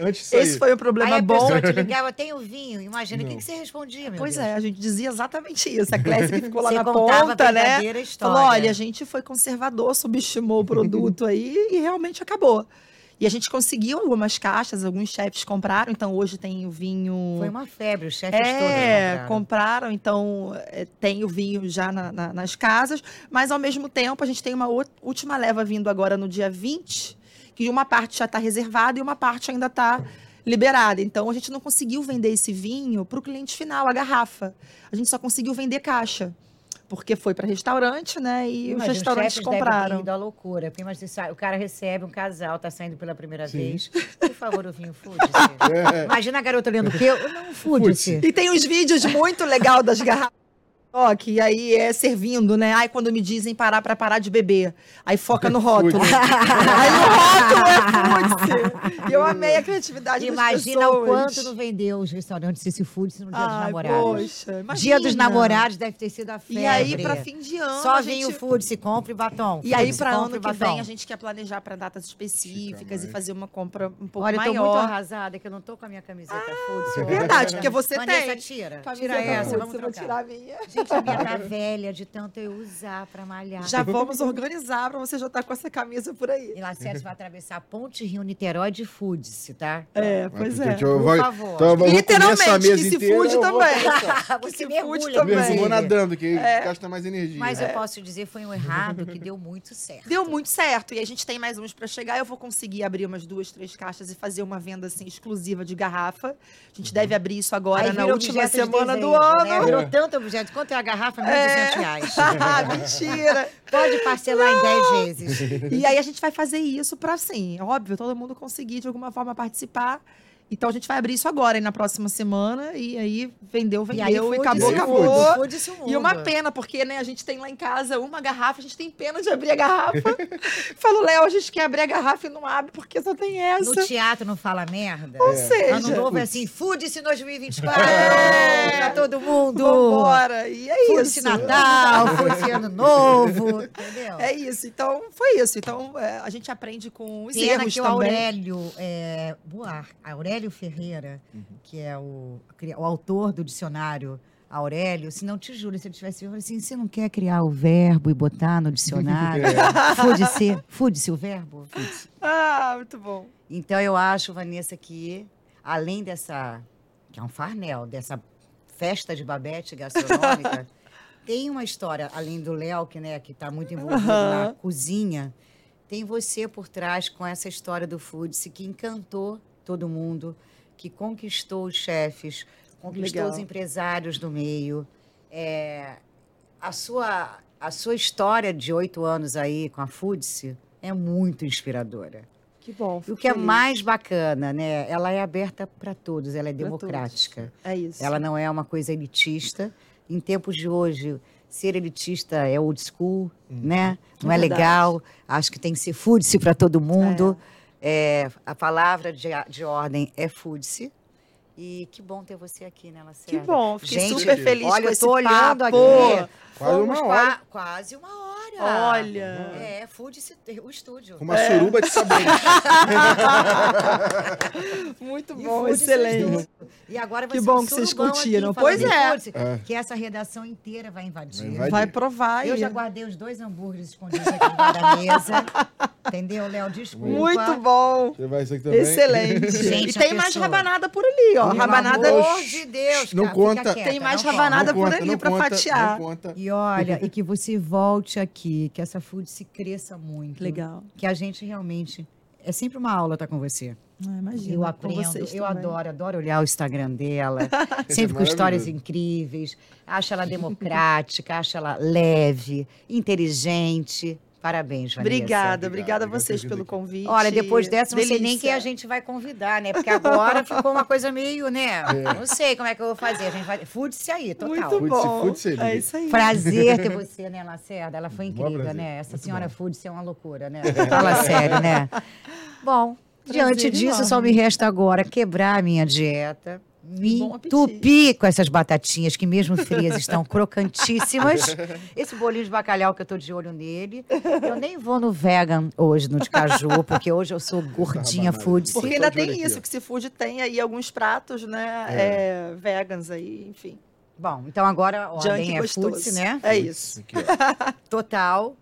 Antes. Esse foi o Aí problema a bom. pessoa te ligava, tem o vinho. Imagina, o que, que você respondia, meu Pois Deus? é, a gente dizia exatamente isso. A Clécia que ficou lá Você na a ponta, né? história. Falou: olha, a gente foi conservador, subestimou o produto aí e realmente acabou. E a gente conseguiu algumas caixas, alguns chefes compraram, então hoje tem o vinho. Foi uma febre, os chefes É, todos compraram. compraram, então é, tem o vinho já na- na- nas casas, mas ao mesmo tempo a gente tem uma última leva vindo agora no dia 20, que uma parte já está reservada e uma parte ainda está liberada. Então a gente não conseguiu vender esse vinho para o cliente final, a garrafa. A gente só conseguiu vender caixa. Porque foi para restaurante, né? E Imagina, os restaurantes ter compraram. ido à loucura. Porque imagina, o cara recebe um casal, tá saindo pela primeira Sim. vez. Por favor, o vinho Food. É. Imagina a garota lendo o quê? Não. Food-se. E tem uns vídeos muito legal das garrafas. Ó, que aí é servindo, né? Ai, quando me dizem parar pra parar de beber. Aí foca no rótulo. aí o rótulo é putz. E eu amei a criatividade Imagina das o quanto não vendeu os restaurantes esse Food no Dia dos Namorados. poxa, Dia imagina. dos Namorados deve ter sido a febre. E aí, pra fim de ano. Só a vinho gente... Food, se compra e batom. E aí, Food, pra ano e que batom. vem, a gente quer planejar pra datas específicas e fazer uma compra um pouco Olha, eu tô maior. muito arrasada que eu não tô com a minha camiseta Food. é verdade, porque você Vanessa, tem. tira. Camiseta Tira essa, Food, vamos vou trocar. tirar a minha. Gente, Gente, a minha tá velha de tanto eu usar pra malhar. Já vamos organizar pra você já estar com essa camisa por aí. E Lacerda vai atravessar a Ponte Rio Niterói de Foods, tá? É, pois é. Por favor. Então, vou comer essa Literalmente, mesa que se inteira, fude também. Você se mergulha fude também. Vou nadando, que gasta mais energia. Mas eu posso dizer, foi um errado que deu muito certo. Deu muito certo. E a gente tem mais uns pra chegar. Eu vou conseguir abrir umas duas, três caixas e fazer uma venda assim exclusiva de garrafa. A gente deve abrir isso agora Aí na última objeto de semana do desejo, ano. Né? Virou tanto objeto. Quanto é a garrafa? 1.200 reais. Mentira! Pode parcelar em 10 vezes. E aí a gente vai fazer isso pra, assim, óbvio, todo mundo conseguir de alguma forma participar. Então a gente vai abrir isso agora, aí na próxima semana. E aí vendeu, E aí, vendeu, e, acabou, acabou. mundo, mundo. E uma pena, porque né, a gente tem lá em casa uma garrafa, a gente tem pena de abrir a garrafa. Falo, Léo, a gente quer abrir a garrafa e não abre porque só tem essa. No teatro não fala merda? Ou seja, Ano novo é assim, food-se 2024 É. pra todo mundo. vambora. E é Food-se isso. Natal, food-se Ano Novo, entendeu? É isso. Então, foi isso. Então, é, a gente aprende com os Pena erros que o também. Aurélio é, Buar, Aurélio Ferreira, que é o, o autor do dicionário Aurélio, se não te juro, se ele tivesse vivo, eu falei assim, você não quer criar o verbo e botar no dicionário? Fude-se, fude-se o verbo? Ah, muito bom. Então eu acho, Vanessa, que além dessa, que é um farnel, dessa festa de babete gastronômica, tem uma história, além do Léo, que né, que está muito envolvido na Aham. cozinha, tem você por trás com essa história do Foodice que encantou todo mundo, que conquistou os chefes, conquistou Legal. os empresários do meio. É, a, sua, a sua história de oito anos aí com a Foodice é muito inspiradora. Que bom. E o que é feliz. mais bacana, né? Ela é aberta para todos, ela é Pra democrática. É isso. Ela não é uma coisa elitista. Em tempos de hoje, ser elitista é old school, né? Não é, É legal. Acho que tem que ser food-se para todo mundo. É, a palavra de, de ordem é food-se. E que bom ter você aqui, né, Lacerda? Que bom. Fiquei Gente, super feliz olha, com eu esse tô olhando papo. aqui. Quase uma hora. qua- quase uma hora. Olha. É, food-se o estúdio. Com uma suruba de sabores. Muito bom, excelente. E agora vai Que ser bom um que vocês curtiram. aqui, Pois é. É. Que essa redação inteira vai invadir. Vai invadir. Vai provar Eu aí. já guardei os dois hambúrgueres escondidos aqui embaixo da mesa. Entendeu, Léo? Desculpa. Muito bom. Você vai aqui também? Excelente. Gente, e tem mais rabanada por ali, ó. Pelo rabanada. amor de Deus, Não cara, conta. quieta, Tem mais rabanada Não por ali conta, fatiar. Não conta. E olha, e que você volte aqui, que essa food se cresça muito. Legal. Que a gente realmente. É sempre uma aula estar com você. Ah, imagina. Eu com aprendo, vocês eu também. adoro, adoro olhar o Instagram dela. sempre com histórias incríveis. Acho ela democrática, acho ela leve, inteligente. Parabéns, Vanessa. Obrigada, obrigada a vocês pelo convite. Olha, depois dessa, não sei nem Delícia. quem a gente vai convidar, né? Porque agora ficou uma coisa meio, né? Não sei como é que eu vou fazer. A gente vai. Fude-se aí, total. Muito Fude-se, bom. fude-se, é Lili. isso aí. Prazer ter você, né, Lacerda? Ela foi incrível, prazer. né? Essa Muito senhora. Fude-se é uma loucura, né? Fala sério, né? Bom, diante disso, só enorme. me resta agora quebrar a minha dieta. Me entupir com essas batatinhas que, mesmo frias, estão crocantíssimas. Esse bolinho de bacalhau que eu tô de olho nele. Eu nem vou no vegan hoje, no de caju, porque hoje eu sou gordinha rabanada. food. Porque ainda olho tem aqui, isso, que se food tem aí alguns pratos, né? é, vegans aí, enfim. Bom, então agora a ordem é gostoso. food, né? É isso. Total.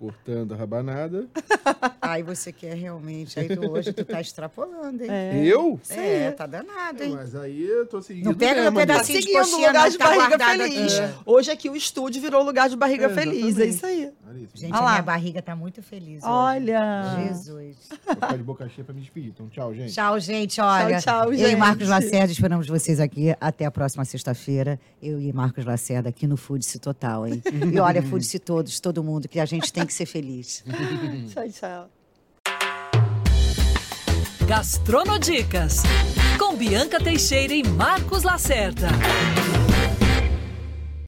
Cortando a rabanada. Aí você quer realmente. Aí tu, hoje tu tá extrapolando, hein? É. Eu? É, tá danado, hein? Mas aí eu tô seguindo. Não pega meu pedacinho de o coxinha, lugar de tá barriga feliz. aqui. Hoje aqui o estúdio virou lugar de barriga É, feliz. É isso aí. Olha. Gente, Ah a lá. minha barriga tá muito feliz. hoje. Olha. Jesus. Vou ficar de boca cheia pra me despedir. Então, tchau, gente. Tchau, gente. Olha, tchau, eu e gente. Marcos Lacerda esperamos vocês aqui até a próxima sexta-feira. Eu e Marcos Lacerda aqui no Foodice Total, hein? E olha, Foodice todos, todo mundo, que a gente tem que ser feliz. Tchau, tchau. Gastronodicas com Bianca Teixeira e Marcos Lacerda.